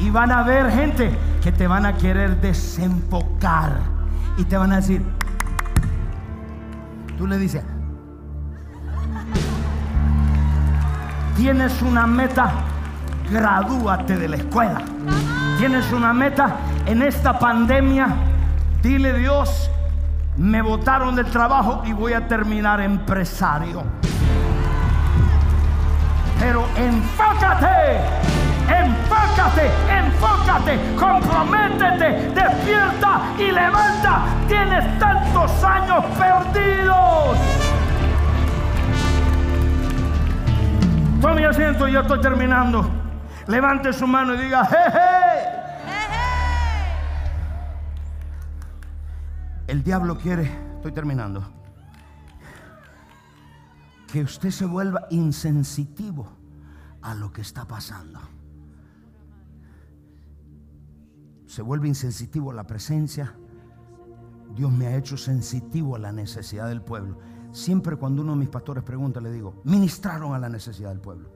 Y van a ver gente que te van a querer desenfocar. Y te van a decir, tú le dices, tienes una meta, gradúate de la escuela. Tienes una meta en esta pandemia, dile Dios, me botaron del trabajo y voy a terminar empresario. Pero enfócate, enfócate, enfócate, comprométete, despierta y levanta. Tienes tantos años perdidos. Tome asiento, yo estoy terminando. Levante su mano y diga, jeje. El diablo quiere, estoy terminando. que usted se vuelva insensitivo a lo que está pasando. Se vuelve insensitivo a la presencia. Dios me ha hecho sensitivo a la necesidad del pueblo. Siempre cuando uno de mis pastores pregunta, le digo, ministraron a la necesidad del pueblo.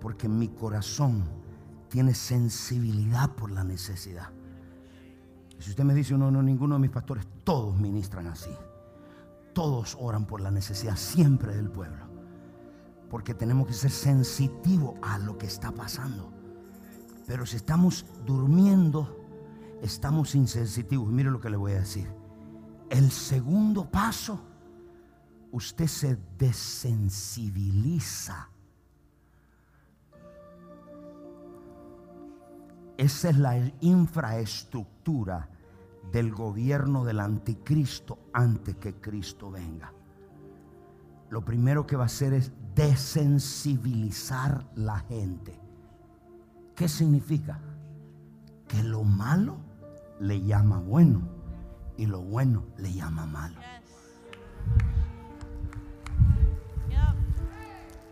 Porque mi corazón tiene sensibilidad por la necesidad. Si usted me dice, no, no, ninguno de mis pastores, todos ministran así. Todos oran por la necesidad siempre del pueblo. Porque tenemos que ser sensitivos a lo que está pasando. Pero si estamos durmiendo, estamos insensitivos. Mire lo que le voy a decir. El segundo paso, usted se desensibiliza. Esa es la infraestructura del gobierno del anticristo antes que Cristo venga. Lo primero que va a hacer es desensibilizar la gente. ¿Qué significa? Que lo malo le llama bueno y lo bueno le llama malo.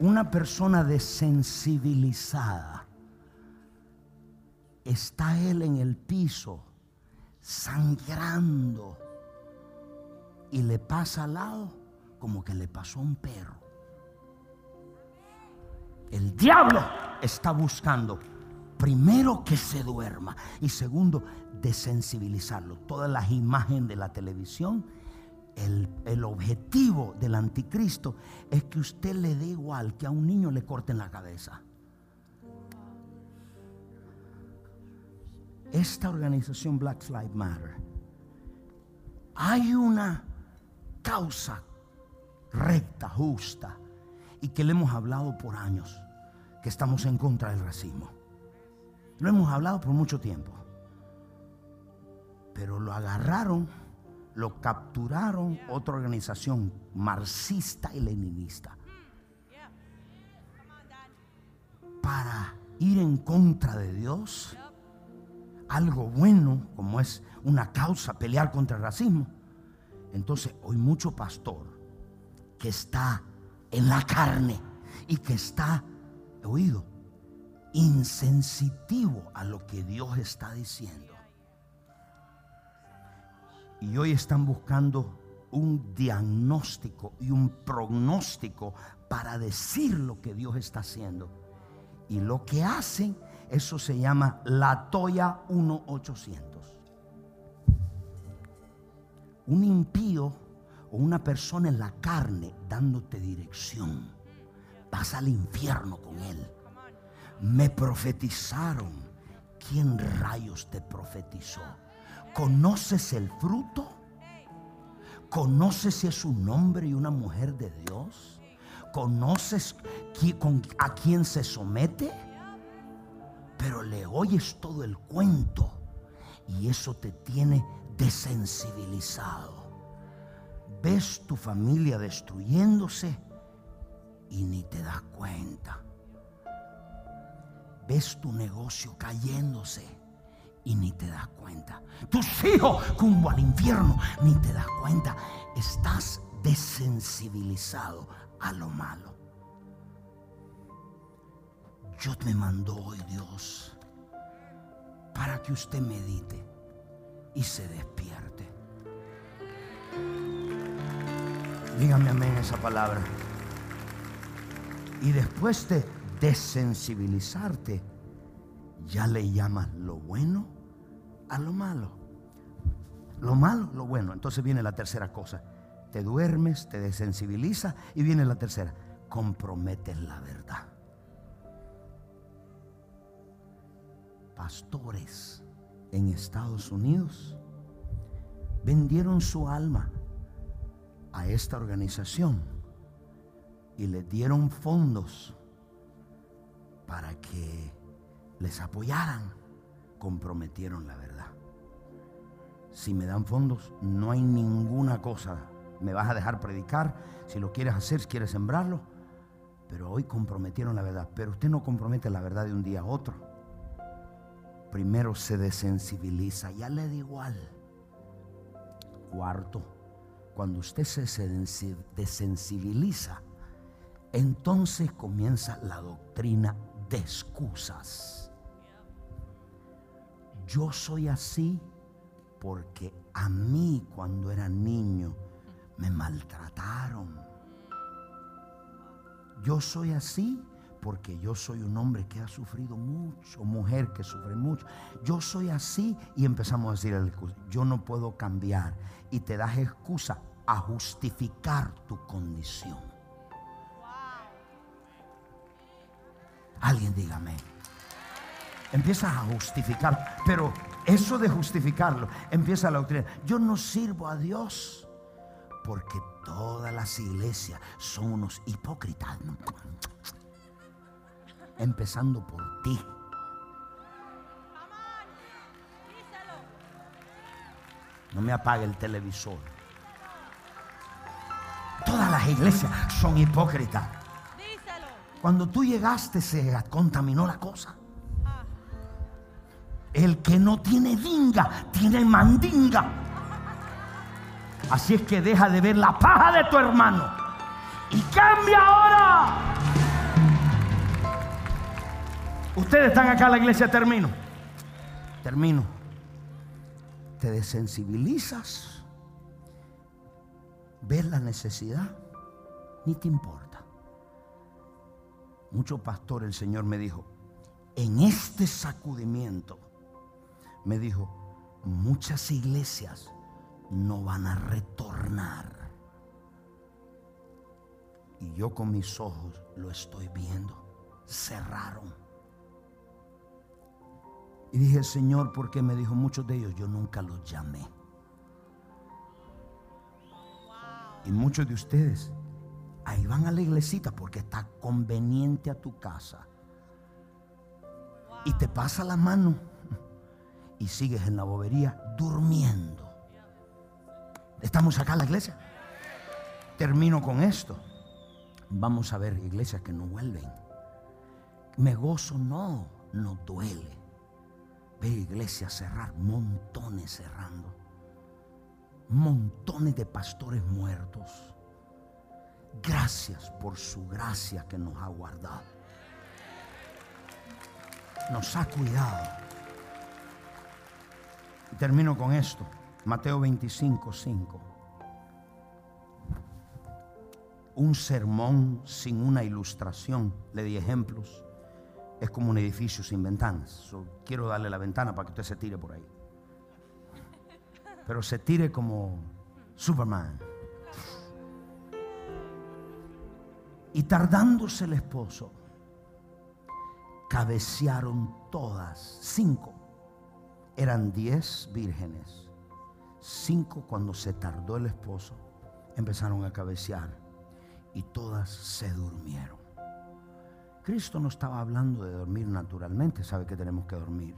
Una persona desensibilizada está él en el piso sangrando y le pasa al lado como que le pasó a un perro. El diablo está buscando primero que se duerma y segundo desensibilizarlo. Todas las imágenes de la televisión, el, objetivo del anticristo es que usted le dé igual que a un niño le corten la cabeza. esta organización Black Lives Matter, hay una causa recta, justa, y que le hemos hablado por años, que estamos en contra del racismo. Lo hemos hablado por mucho tiempo. Pero lo agarraron, lo capturaron otra organización marxista y leninista. Para ir en contra de Dios algo bueno, como es una causa, pelear contra el racismo. Entonces, hoy mucho pastor que está en la carne y que está, oído, insensitivo a lo que Dios está diciendo. Y hoy están buscando un diagnóstico y un pronóstico para decir lo que Dios está haciendo. Y lo que hacen eso se llama la Toya 1800. Un impío o una persona en la carne dándote dirección. Vas al infierno con él. Me profetizaron. ¿Quién rayos te profetizó? ¿Conoces el fruto? ¿Conoces si es un hombre y una mujer de Dios? ¿Conoces a quién se somete? pero le oyes todo el cuento y eso te tiene desensibilizado. Ves tu familia destruyéndose y ni te das cuenta. Ves tu negocio cayéndose y ni te das cuenta. Tus hijos rumbo al infierno, ni te das cuenta. Estás desensibilizado a lo malo. Yo te mando hoy Dios para que usted medite y se despierte. Dígame amén esa palabra. Y después de desensibilizarte, ya le llamas lo bueno a lo malo. Lo malo, lo bueno. Entonces viene la tercera cosa. Te duermes, te desensibiliza y viene la tercera. Comprometes la verdad. pastores en Estados Unidos vendieron su alma a esta organización y le dieron fondos para que les apoyaran, comprometieron la verdad. Si me dan fondos, no hay ninguna cosa. Me vas a dejar predicar, si lo quieres hacer, si quieres sembrarlo, pero hoy comprometieron la verdad. Pero usted no compromete la verdad de un día a otro primero se desensibiliza, ya le da igual. Cuarto, cuando usted se desensibiliza, Entonces comienza la doctrina de excusas. Yo soy así porque a mí cuando era niño me maltrataron. Yo soy así porque yo soy un hombre que ha sufrido mucho, mujer que sufre mucho. Yo soy así y empezamos a decir, yo no puedo cambiar. Y te das excusa a justificar tu condición. Alguien dígame. Empiezas a justificar, pero eso de justificarlo empieza la doctrina. Yo no sirvo a Dios porque todas las iglesias son unos hipócritas empezando por ti. No me apague el televisor. Todas las iglesias son hipócritas. Cuando tú llegaste se contaminó la cosa. El que no tiene dinga, tiene mandinga. Así es que deja de ver la paja de tu hermano. Y cambia ahora. Ustedes están acá en la iglesia, termino. Termino. Te desensibilizas, ves la necesidad, ni te importa. Mucho pastor el Señor me dijo, en este sacudimiento, me dijo, muchas iglesias no van a retornar. Y yo con mis ojos lo estoy viendo. Cerraron. Y dije, Señor, porque me dijo muchos de ellos, yo nunca los llamé. Y muchos de ustedes ahí van a la iglesita porque está conveniente a tu casa. Y te pasa la mano y sigues en la bobería durmiendo. Estamos acá en la iglesia. Termino con esto. Vamos a ver iglesias que no vuelven. Me gozo, no, no duele. Ve iglesias cerrar, montones cerrando. Montones de pastores muertos. Gracias por su gracia que nos ha guardado. Nos ha cuidado. Y termino con esto. Mateo 25, 5. Un sermón sin una ilustración. Le di ejemplos es como un edificio sin ventanas. quiero darle la ventana para que usted se tire por ahí. Pero se tire como Superman. Y tardándose el esposo, cabecearon todas, cinco. Eran diez vírgenes. Cinco cuando se tardó el esposo, empezaron a cabecear y todas se durmieron. Cristo no estaba hablando de dormir naturalmente, sabe que tenemos que dormir.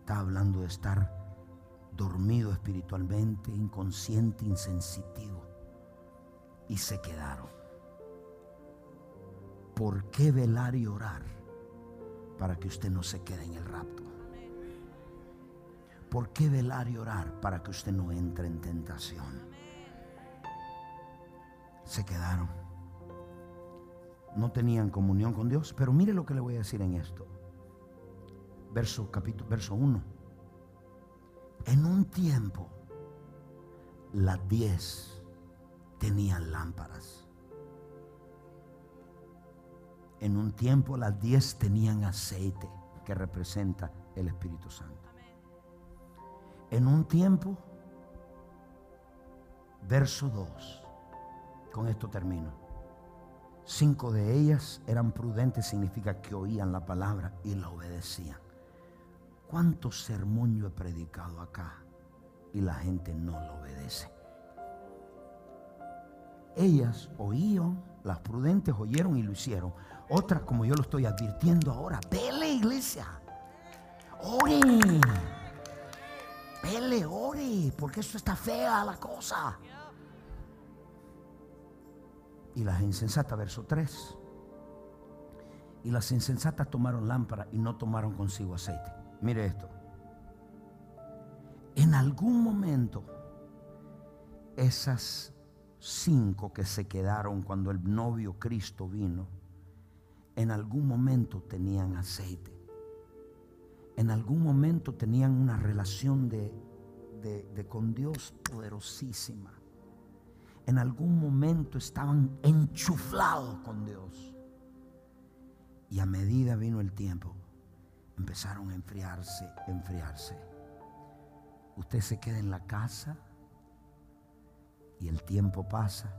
Estaba hablando de estar dormido espiritualmente, inconsciente, insensitivo. Y se quedaron. ¿Por qué velar y orar para que usted no se quede en el rapto? ¿Por qué velar y orar para que usted no entre en tentación? Se quedaron no tenían comunión con Dios. Pero mire lo que le voy a decir en esto. Verso, capítulo, verso 1. En un tiempo, las diez tenían lámparas. En un tiempo, las diez tenían aceite que representa el Espíritu Santo. En un tiempo, verso 2. Con esto termino Cinco de ellas eran prudentes, significa que oían la palabra y la obedecían. ¿Cuántos sermón yo he predicado acá y la gente no lo obedece? Ellas oían, las prudentes oyeron y lo hicieron. Otras, como yo lo estoy advirtiendo ahora, vele iglesia, ore, vele, ore, porque eso está fea la cosa y las insensatas, verso 3. Y las insensatas tomaron lámpara y no tomaron consigo aceite. Mire esto. En algún momento esas cinco que se quedaron cuando el novio Cristo vino, en algún momento tenían aceite. En algún momento tenían una relación de, de- con Dios poderosísima. En algún momento estaban enchuflados con Dios. Y a medida vino el tiempo, empezaron a enfriarse, enfriarse. Usted se queda en la casa y el tiempo pasa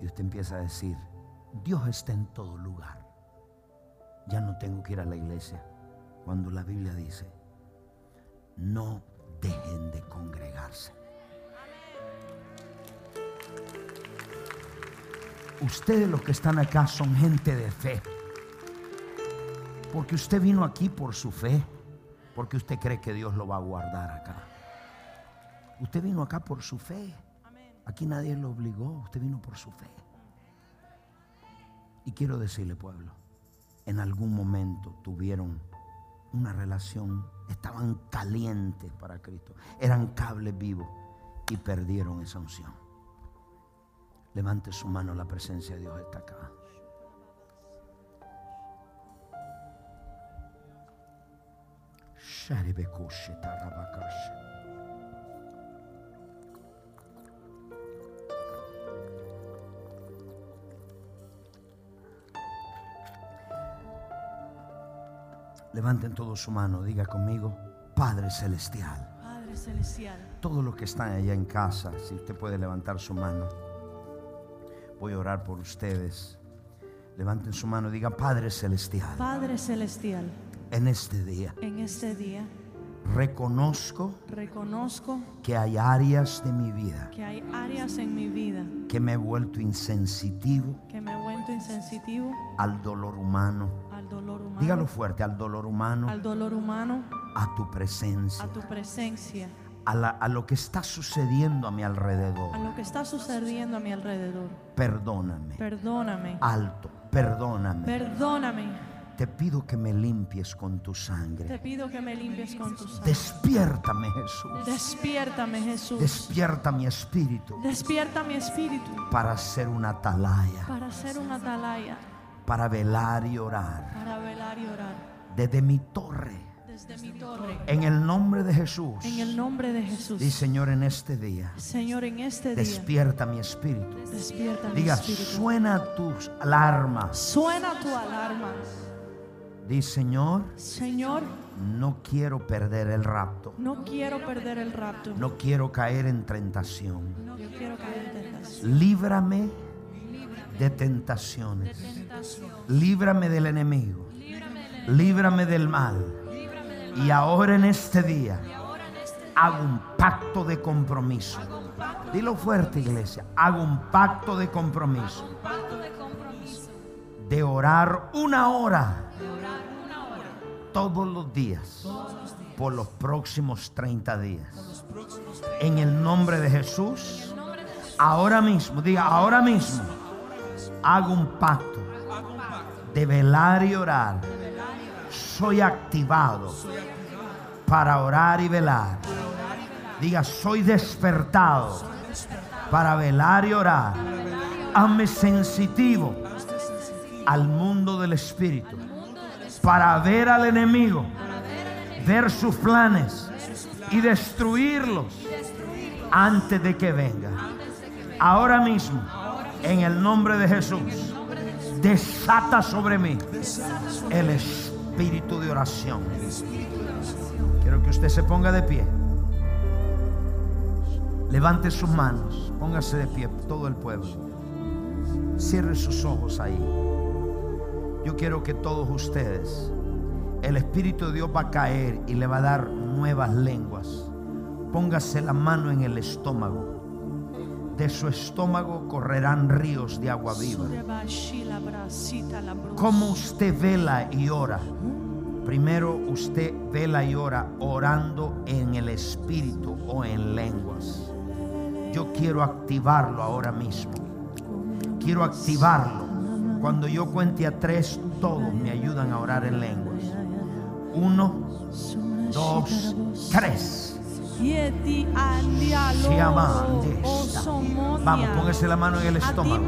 y usted empieza a decir, Dios está en todo lugar. Ya no tengo que ir a la iglesia. Cuando la Biblia dice, no dejen de congregarse. Ustedes los que están acá son gente de fe. Porque usted vino aquí por su fe. Porque usted cree que Dios lo va a guardar acá. Usted vino acá por su fe. Aquí nadie lo obligó. Usted vino por su fe. Y quiero decirle, pueblo, en algún momento tuvieron una relación, estaban calientes para Cristo, eran cables vivos y perdieron esa unción. Levante su mano, la presencia de Dios está acá. Levanten todos su mano, diga conmigo, Padre Celestial. Padre Celestial, Todos los que están allá en casa, si usted puede levantar su mano, voy a orar por ustedes. Levanten su mano diga, Padre Celestial, Padre Celestial, en este día en este día reconozco reconozco que hay áreas de mi vida que hay áreas en mi vida que me he vuelto insensitivo que me he vuelto insensitivo al dolor humano. Al dolor humano, Dígalo fuerte, al dolor humano, al dolor humano, a tu presencia, a tu presencia, a, la- a lo que está sucediendo a mi alrededor. a lo que está sucediendo a mi alrededor. Perdóname. Perdóname, Alto, perdóname. perdóname. Te pido que me limpies con tu Te sangre. pido que me limpies con tu sangre. Despiértame, Jesús. Despiértame, Jesús. Despierta mi espíritu Despierta mi espíritu para ser una atalaya, para ser una atalaya, para velar y orar para velar y orar desde mi torre. desde mi torre. En el nombre de Jesús. En el nombre de Jesús. Y Señor, en este día, Señor, en este día, despierta mi espíritu. despierta mi Diga, espíritu. suena tus alarmas. Suena tu alarma. Di, Señor, Señor, no quiero perder el rapto. no quiero perder el rapto. No quiero caer en tentación. Yo quiero caer en tentación. Líbrame de tentaciones. Líbrame del enemigo. Líbrame del mal. Y ahora en este día hago un pacto de compromiso. Dilo fuerte, iglesia. Hago un pacto de compromiso. De orar una hora todos los días por los próximos 30 días. En el nombre de Jesús, ahora mismo, diga, ahora mismo, hago un pacto de velar y orar. Soy activado para orar y velar. Diga, soy despertado para velar y orar. Hazme sensitivo al mundo del Espíritu para ver al enemigo, ver sus planes y destruirlos antes de que venga. Ahora mismo, en el nombre de Jesús, desata sobre mí el espíritu de oración. Quiero que usted se ponga de pie. Levante sus manos, póngase de pie, todo el pueblo. Cierre sus ojos ahí. Yo quiero que todos ustedes, el Espíritu de Dios va a caer y le va a dar nuevas lenguas. Póngase la mano en el estómago. De su estómago correrán ríos de agua viva. ¿Cómo usted vela y ora? Primero usted vela y ora orando en el Espíritu o en lenguas. Yo quiero activarlo ahora mismo. Quiero activarlo. Cuando yo cuente a tres, todos me ayudan a orar en lenguas. Uno, dos, tres. Vamos, póngase la mano en el estómago.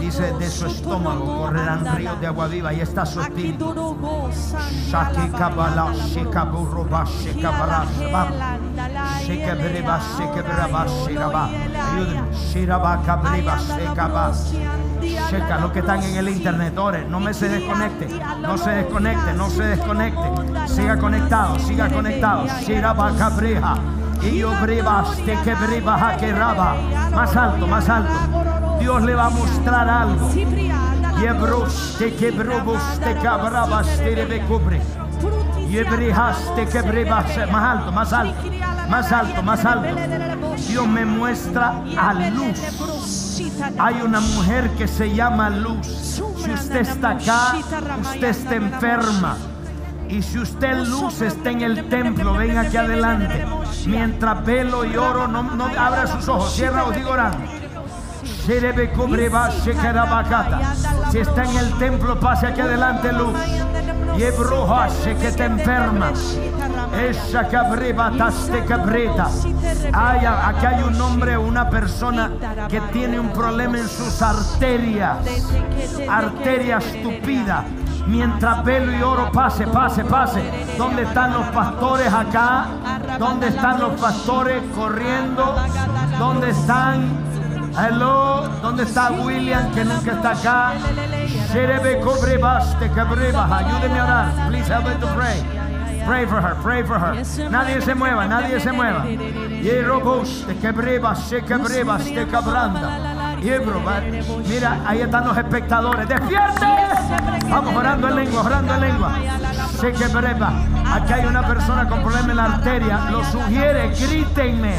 Dice, de su estómago correrán ríos de agua viva. Y está su espíritu. Ayúdenme. Checa los que están en el internet, ore, no me se desconecte, no se desconecte, no se desconecte. Siga conectado, siga conectado. Shiraba cabreja. Y yo brevas te que breva jaqueraba. Más alto, más alto. Dios le va a mostrar algo. Yebros te que brobos te cabrabas te rebe cubre. Yebrijas te que brevas. Más alto, más alto. Más alto, más alto. Dios me muestra a luz. Hay una mujer que se llama Luz. Si usted está acá, usted está enferma. Y si usted luz está en el templo, ven aquí adelante. Mientras velo y oro, no, no abra sus ojos, cierra o digo orando. Si está en el templo, pase aquí adelante, luz. Yebroja, que te enferma. Esa cabreba, taste cabreta. Aquí hay un hombre, una persona que tiene un problema en sus arterias. Arteria estúpida. Mientras velo y oro, pase, pase, pase. ¿Dónde están los pastores acá? ¿Dónde están los pastores corriendo? ¿Dónde están? Hello, ¿dónde está William que nunca está acá? Sherebe cobrebaste cabrebas. Ayúdeme a orar. Please help me to pray. Pray for her, pray for her. Nadie se mueva, nadie se mueva. Yerobos te quebrebas, se quebrebas, te cabranda. Mira, ahí están los espectadores. ¡Despierte! Vamos orando en lengua, orando en lengua. Se quebreba. Aquí hay una persona con problema en la arteria. Lo sugiere, grítenme.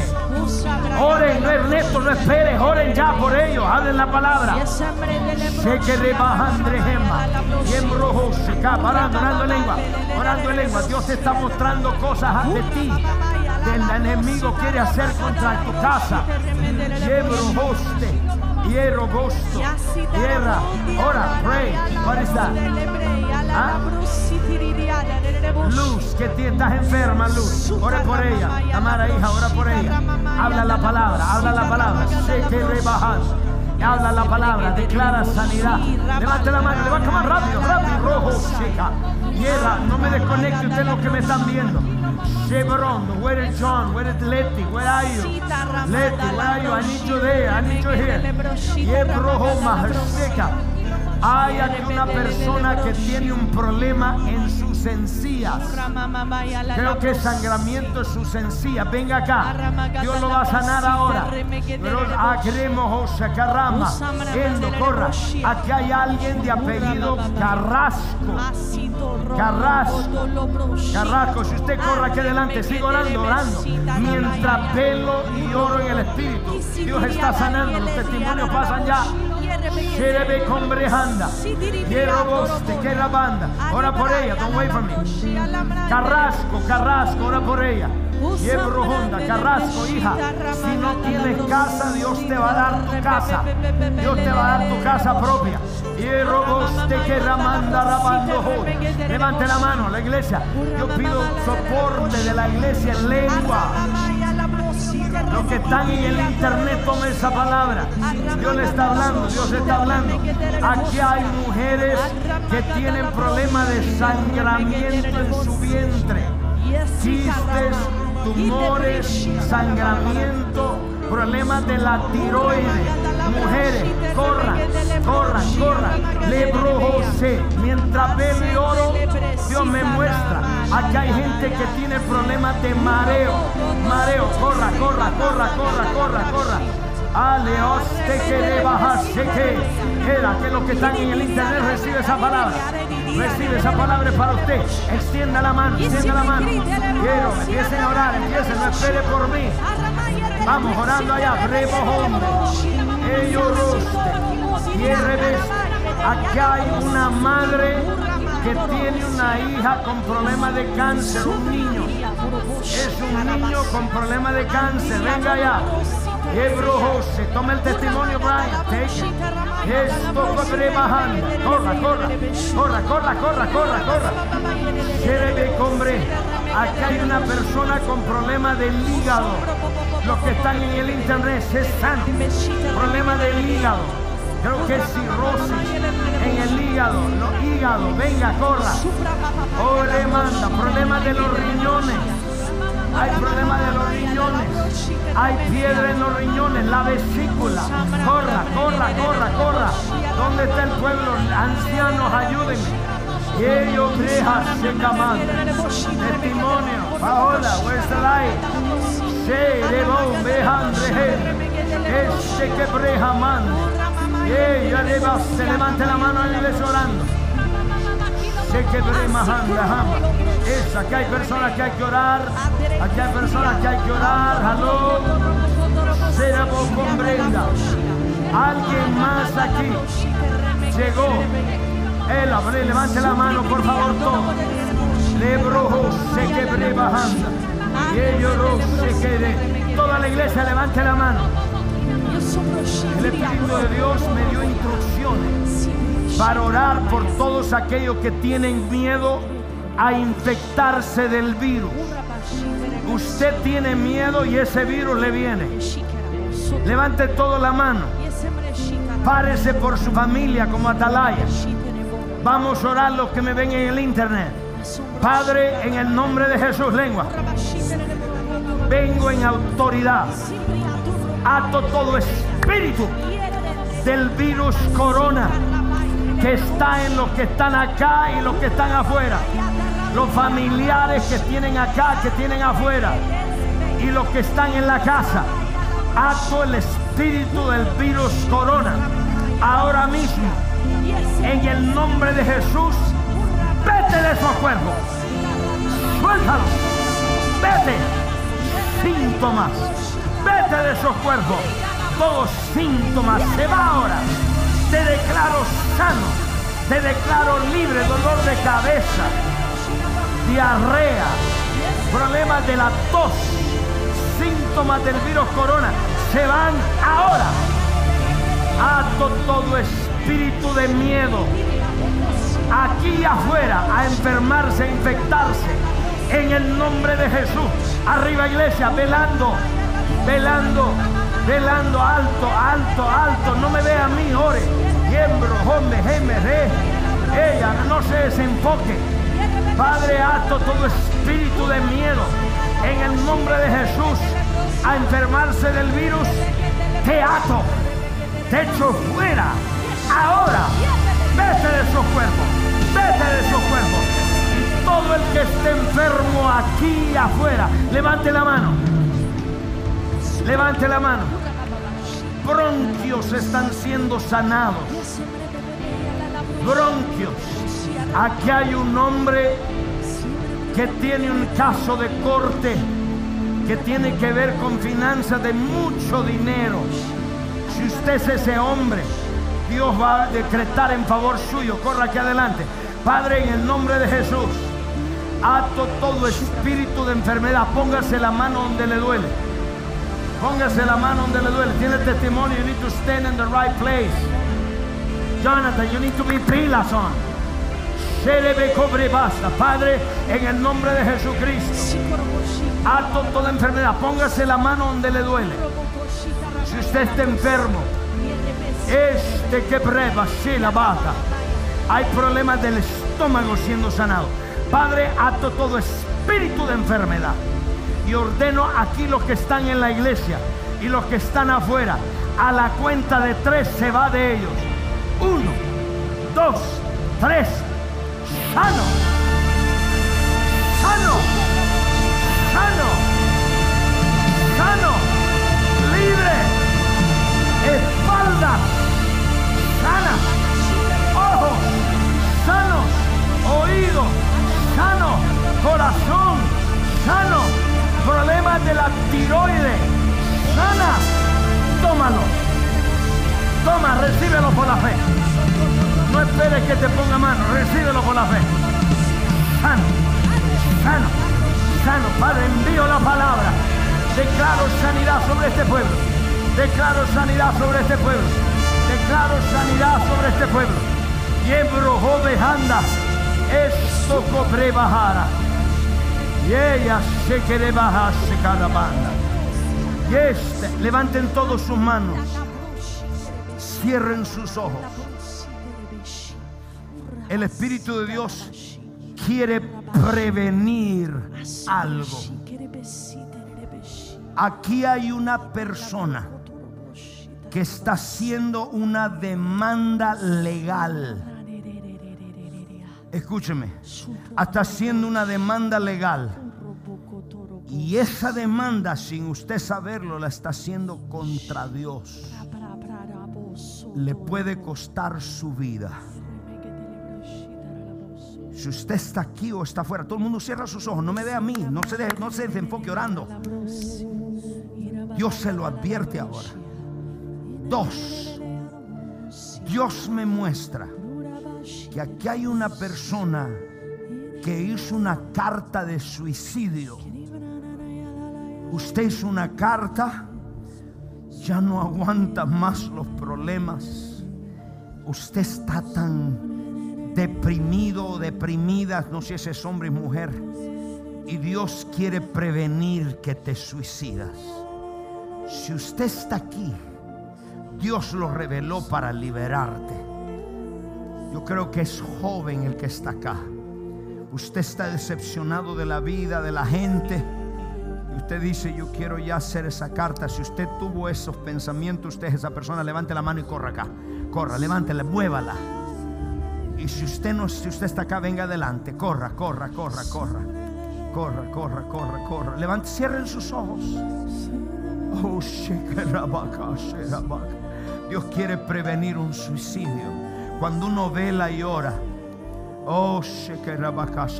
Oren, no Ernesto, no esperes, oren ya por ellos, hablen la palabra. Sé que rebajandre gema. Y en rojo orando, en lengua, orando en lengua. Dios te está mostrando cosas de ti. El enemigo quiere hacer contra tu casa. Yebro hoste, hierro gosto, tierra. Ora, pray. What is that? Luz, que estás enferma, Luz. Ora por ella. Amada hija, ora por ella. Habla la palabra, habla la palabra. Sé que rebajas. Habla la palabra, declara sanidad. Levante la mano, levanta más rápido, rápido, rojo, seca. Hierra, no me desconecte ustedes los que me están viendo. Chevron, where is John? Where is Letty? Where are you? Letty, where are you? I need you there, I need you here. Hay aquí una persona que tiene un problema en sus encías. Creo que sangramiento en sus encías. Venga acá. Dios lo va a sanar ahora. Pero agremo José Carrama. Endo, corra. Aquí hay alguien de apellido Carrasco. Carrasco. Carrasco, si usted corre aquí adelante, sigue orando, orando. Mientras velo y oro en el Espíritu, Dios está sanando. Los testimonios pasan ya. Sherebe combrejanda. Quiero vos, te queda banda. Ora por ella, don't wait for me. Carrasco, Carrasco, ora por ella. Yebro Honda, Carrasco, hija. Si no tienes casa, Dios te va a dar tu casa. Dios te va a dar tu casa propia. Hierro vos te queda manda rabando. Levante la mano, la iglesia. Yo pido soporte de la iglesia en lengua. Los que están en el internet tomen esa palabra. Dios le está hablando, Dios está hablando. Aquí hay mujeres que tienen problemas de sangramiento en su vientre. Quistes, tumores, sangramiento, problemas de la tiroides. Mujeres, corran, corran, corran. Lebro José, mientras veo y oro, Dios me muestra. Aquí hay gente que tiene problemas de mareo. Mareo, corra, corra, corra, corra, corra, corra. Aleos te que bajar, sé que era que los que están en el internet recibe esa palabra. Recibe esa palabra para usted. Extienda la mano, extienda la mano. Quiero, empiecen a orar, empiecen, no espere por mí. Vamos orando allá, bremo hombre. Ellos revés, aquí hay una madre que tiene una hija con problemas de cáncer, un niño. Es un niño con problemas de cáncer. Venga allá. Toma el testimonio, Brian. Esto fue bajando. Corra, corra, corra, corra, corra, corra, corra. Quiere combre. Aquí hay una persona con problemas del hígado. Los que están en el internet se están. Problema del hígado. Creo que es cirrosis en el hígado. Los hígados. Venga, corra. Oh, le manda. Problemas de los riñones. Hay problemas de los riñones. Hay piedra en los riñones. La vesícula. Corra, corra, corra, corra. ¿Dónde está el pueblo? Ancianos, ayúdenme. Y ellos se caman. Testimonio. Paola, where's? Se levó, vejan, Este que breja man. Y ella se levante la mano y le orando. Que hay personas que hay que orar. Aquí hay personas que hay que orar. Aló. Será con Brenda. Alguien más aquí llegó él abre, levante la mano, por favor, todo. Le brojo se quebre bajando. Y ellos se quede. Toda la iglesia levante la mano. El Espíritu de Dios me dio instrucciones para orar por todos aquellos que tienen miedo a infectarse del virus. Usted tiene miedo y ese virus le viene. Levante toda la mano. Párese por su familia como atalaya. Vamos a orar los que me ven en el internet. Padre, en el nombre de Jesús, lengua. Vengo en autoridad. Ato todo espíritu del virus corona que está en los que están acá y los que están afuera. Los familiares que tienen acá, que tienen afuera. Y los que están en la casa. Ato el espíritu del virus corona. Ahora mismo en el nombre de Jesús, vete de esos cuerpos. Suéltalo. Vete. Síntomas. Vete de esos cuerpos. Todos síntomas. Se va ahora. Te declaro sano. Te declaro libre. Dolor de cabeza. Diarrea. Problemas de la tos. Síntomas del virus corona. Se van ahora. Ato todo espíritu de miedo aquí afuera a enfermarse, a infectarse. En el nombre de Jesús. Arriba iglesia, velando, velando, velando, alto, alto, alto. No me vea a mí, ore. Miembro, hombre, re. Ella no se desenfoque. Padre, ato todo espíritu de miedo. En el nombre de Jesús, a enfermarse del virus, te ato, te echo fuera Ahora, vete de esos cuerpos, vete de esos cuerpos. Y todo el que esté enfermo aquí afuera, levante la mano. Levante la mano. Bronquios están siendo sanados. Bronquios. Aquí hay un hombre que tiene un caso de corte que tiene que ver con finanzas de mucho dinero. Si usted es ese hombre, Dios va a decretar en favor suyo. Corra aquí adelante. Padre, en el nombre de Jesús, ato todo espíritu de enfermedad. Póngase la mano donde le duele. Póngase la mano donde le duele. Tiene testimonio. You need to stand in the right place. Jonathan, you need to be pilas on. cobre basta. Padre, en el nombre de Jesucristo, ato toda enfermedad. Póngase la mano donde le duele. Si usted está enfermo, este que prueba, si la baja. Hay problemas del estómago siendo sanado. Padre, ato todo espíritu de enfermedad. Y ordeno aquí los que están en la iglesia y los que están afuera. A la cuenta de tres se va de ellos. Uno, dos, tres. Sano. Sano. Sano. Sano. Libre. Espaldas sana, ojos sano, oído sano, corazón sano, problemas de la tiroides sana, tómalo, toma, recíbelo por la fe. No esperes que te ponga mano, recíbelo por la fe. Sano, sano, sano. Padre, envío la palabra. Declaro sanidad sobre este pueblo. Declaro sanidad sobre este pueblo declaro sanidad sobre este pueblo. Yebro anda, esto cobre bajara. Este, levanten todos sus manos. Cierren sus ojos. El Espíritu de Dios quiere prevenir algo. Aquí hay una persona que está haciendo una demanda legal. Escúcheme, está haciendo una demanda legal. Y esa demanda, sin usted saberlo, la está haciendo contra Dios. Le puede costar su vida. Si usted está aquí o está afuera, todo el mundo cierra sus ojos. No me ve a mí, no se, no se desenfoque orando. Dios se lo advierte ahora. Dos, Dios me muestra que aquí hay una persona que hizo una carta de suicidio. Usted hizo una carta, ya no aguanta más los problemas. Usted está tan deprimido o deprimida, no sé si es hombre y mujer, y Dios quiere prevenir que te suicidas. Si usted está aquí, Dios lo reveló para liberarte. Yo creo que es joven el que está acá. Usted está decepcionado de la vida, de la gente. Y usted dice, yo quiero ya hacer esa carta. Si usted tuvo esos pensamientos, usted es esa persona, levante la mano y corra acá. Corra, levántela, muévala. Y si usted no, si usted está acá, venga adelante. Corra, corra, corra, corra. Corra, corra, corra, corra. Levante, cierren sus ojos. Oh, Dios quiere prevenir un suicidio. Cuando uno vela y ora. Oh,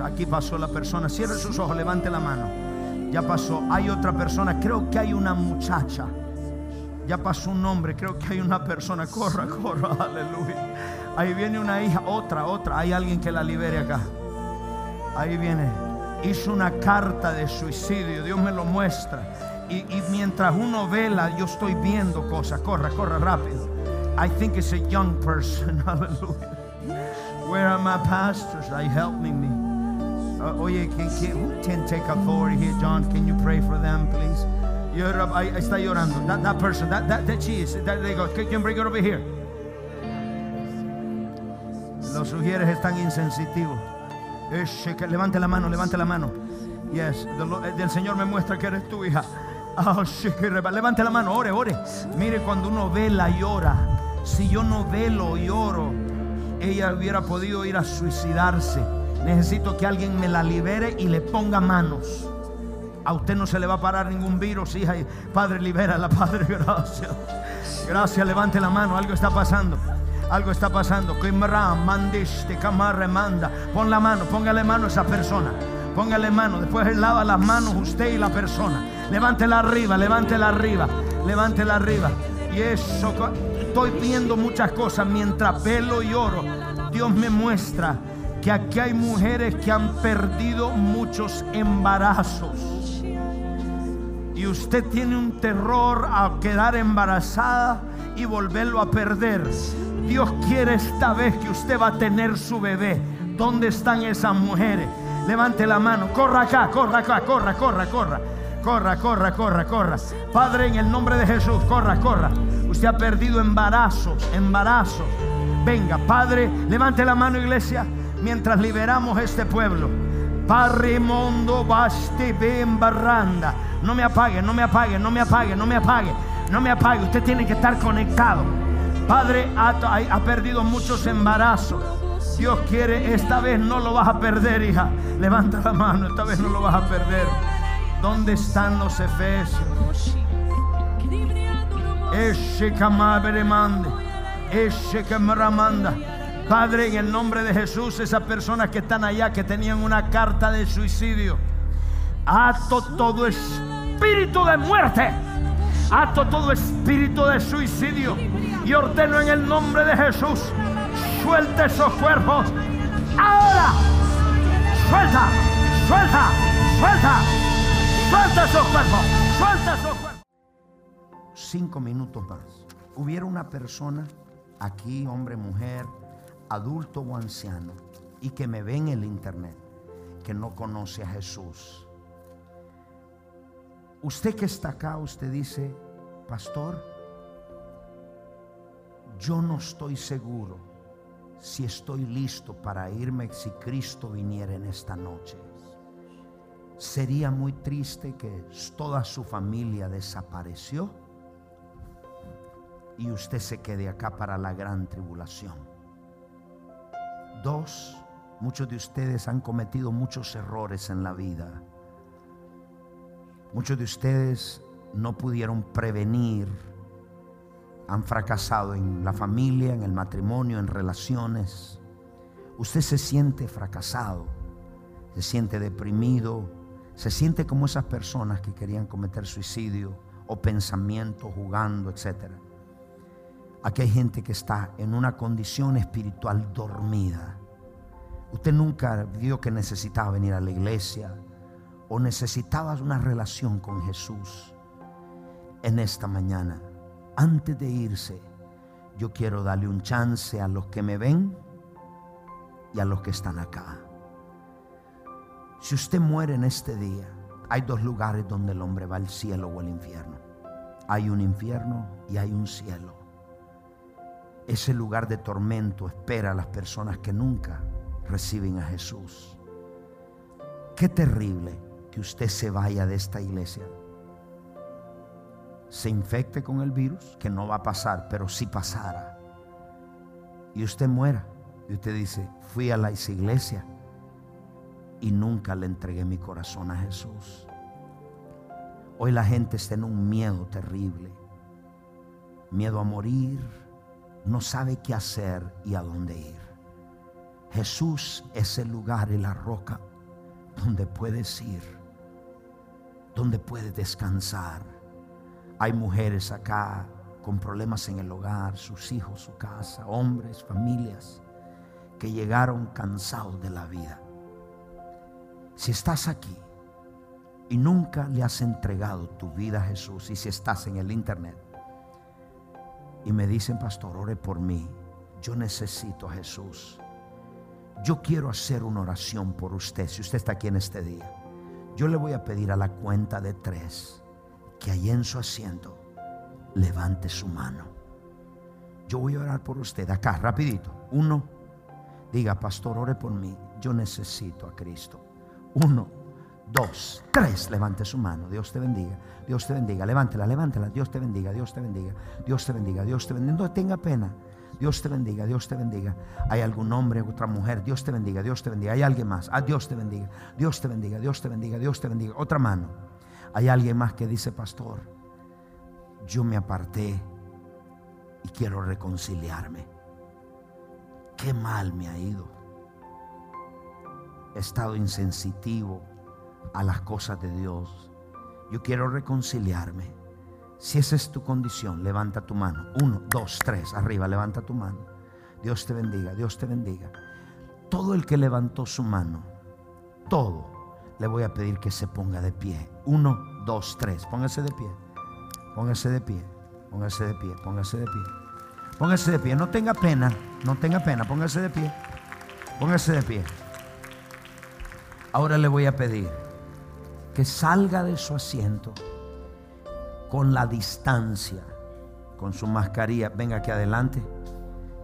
aquí pasó la persona. Cierre sus ojos, levante la mano. Ya pasó. Hay otra persona. Creo que hay una muchacha. Ya pasó un hombre. Creo que hay una persona. Corra, corra. Aleluya. Ahí viene una hija. Otra, otra. Hay alguien que la libere acá. Ahí viene. Hizo una carta de suicidio. Dios me lo muestra. Y, y mientras uno vela, yo estoy viendo cosas. Corra, corra rápido. I think it's a young person. Hallelujah. Where are my pastors? Are you helping me? Uh, oye, can, can, who can take authority here, John? Can you pray for them, please? Llora, ahí está llorando. That, that person, that, that, that she is. That, they go. Can you bring it over here? Los sugieres están insensitivos. Levante la mano, levante la mano. Yes, el Señor me muestra que eres tu hija. Oh, levante la mano, ore, ore. Mire, cuando uno vela y ora, si yo no velo y oro, ella hubiera podido ir a suicidarse. Necesito que alguien me la libere y le ponga manos. A usted no se le va a parar ningún virus, hija. Padre, libérala, Padre, gracias. Gracias, levante la mano. Algo está pasando. Algo está pasando. manda. Pon la mano, póngale mano a esa persona. Póngale mano. Después lava las manos usted y la persona. Levántela arriba, levántela arriba, levántela arriba. Y eso estoy viendo muchas cosas mientras velo y oro. Dios me muestra que aquí hay mujeres que han perdido muchos embarazos. Y usted tiene un terror a quedar embarazada y volverlo a perder. Dios quiere esta vez que usted va a tener su bebé. ¿Dónde están esas mujeres? Levante la mano, corra acá, corra acá, corra, corra, corra. Corra, corra, corra, corra. Padre, en el nombre de Jesús, corra, corra. Usted ha perdido embarazos, embarazos. Venga, Padre, levante la mano, iglesia, mientras liberamos este pueblo. Parrimondo baste ben barranda. No me apague, no me apague, no me apague, no me apague, no me apague. Usted tiene que estar conectado. Padre ha perdido muchos embarazos. Dios quiere, esta vez no lo vas a perder, hija. Levanta la mano, esta vez no lo vas a perder. ¿Dónde están los efesios? Padre, en el nombre de Jesús, esas personas que están allá, que tenían una carta de suicidio, ato todo espíritu de muerte, ato todo espíritu de suicidio y ordeno en el nombre de Jesús, suelte esos cuerpos. Ahora, suelta, suelta, suelta, suelta esos cuerpos, suelta esos cuerpos cinco minutos más, hubiera una persona aquí, hombre, mujer, adulto o anciano, y que me ve en el internet, que no conoce a Jesús, Usted que está acá, usted dice, pastor, yo no estoy seguro si estoy listo para irme si Cristo viniera en esta noche. Sería muy triste que toda su familia desapareció y usted se quede acá para la gran tribulación. Dos, muchos de ustedes han cometido muchos errores en la vida. Muchos de ustedes no pudieron prevenir, han fracasado en la familia, en el matrimonio, en relaciones. Usted se siente fracasado, se siente deprimido, se siente como esas personas que querían cometer suicidio o pensamiento jugando, etc. Aquí hay gente que está en una condición espiritual dormida. Usted nunca vio que necesitaba venir a la iglesia o necesitaba una relación con Jesús. En esta mañana, antes de irse, yo quiero darle un chance a los que me ven y a los que están acá. Si usted muere en este día, hay dos lugares donde el hombre va al cielo o al infierno. Hay un infierno y hay un cielo. Ese lugar de tormento espera a las personas que nunca reciben a Jesús. Qué terrible que usted se vaya de esta iglesia, se infecte con el virus, que no va a pasar, pero si pasara, y usted muera, y usted dice, fui a la iglesia y nunca le entregué mi corazón a Jesús. Hoy la gente está en un miedo terrible, miedo a morir, no sabe qué hacer y a dónde ir. Jesús es el lugar y la roca donde puedes ir, donde puedes descansar. Hay mujeres acá con problemas en el hogar, sus hijos, su casa, hombres, familias, que llegaron cansados de la vida si estás aquí y nunca le has entregado tu vida a Jesús, y si estás en el internet y me dicen, pastor, ore por mí, yo necesito a Jesús. Yo quiero hacer una oración por usted, si usted está aquí en este día. Yo le voy a pedir a la cuenta de tres que ahí en su asiento levante su mano. Yo voy a orar por usted acá, rapidito. Uno, diga, pastor, ore por mí. Yo necesito a Cristo. Uno, dos, tres. Levante su mano. Dios te bendiga. Dios te bendiga. Levántela, levántela. Dios te bendiga. Dios te bendiga. Dios te bendiga. Dios te bendiga. No tenga pena. Dios te bendiga, Dios te bendiga. Hay algún hombre, otra mujer, Dios te bendiga, Dios te bendiga. Hay alguien más, ah, Dios te bendiga, Dios te bendiga, Dios te bendiga, Dios te bendiga. Otra mano. Hay alguien más que dice, pastor, yo me aparté y quiero reconciliarme. Qué mal me ha ido estado insensitivo a las cosas de Dios. Yo quiero reconciliarme. Si esa es tu condición, levanta tu mano. Uno, dos, tres, arriba, levanta tu mano. Dios te bendiga, Dios te bendiga. Todo el que levantó su mano, todo, le voy a pedir que se ponga de pie. Uno, dos, tres, póngase de pie. Póngase de pie, póngase de pie, póngase de pie. Póngase de pie, no tenga pena, no tenga pena, póngase de pie. Póngase de pie. Ahora le voy a pedir que salga de su asiento con la distancia, con su mascarilla. Venga aquí adelante.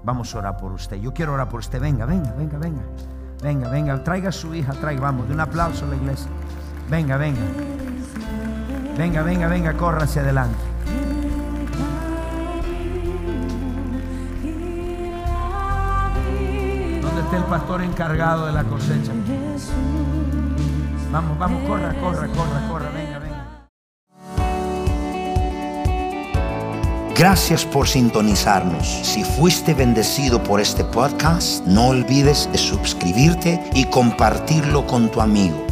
Vamos a orar por usted. Yo quiero orar por usted. Venga, venga, venga, venga. Venga, venga. Traiga a su hija, traiga. Vamos, de un aplauso a la iglesia. Venga, venga. Venga, venga, venga, corra hacia adelante. ¿Dónde está el pastor encargado de la cosecha? Vamos, vamos, corra, corra, corra, corra, venga, venga. Gracias por sintonizarnos. Si fuiste bendecido por este podcast, no olvides de suscribirte y compartirlo con tu amigo.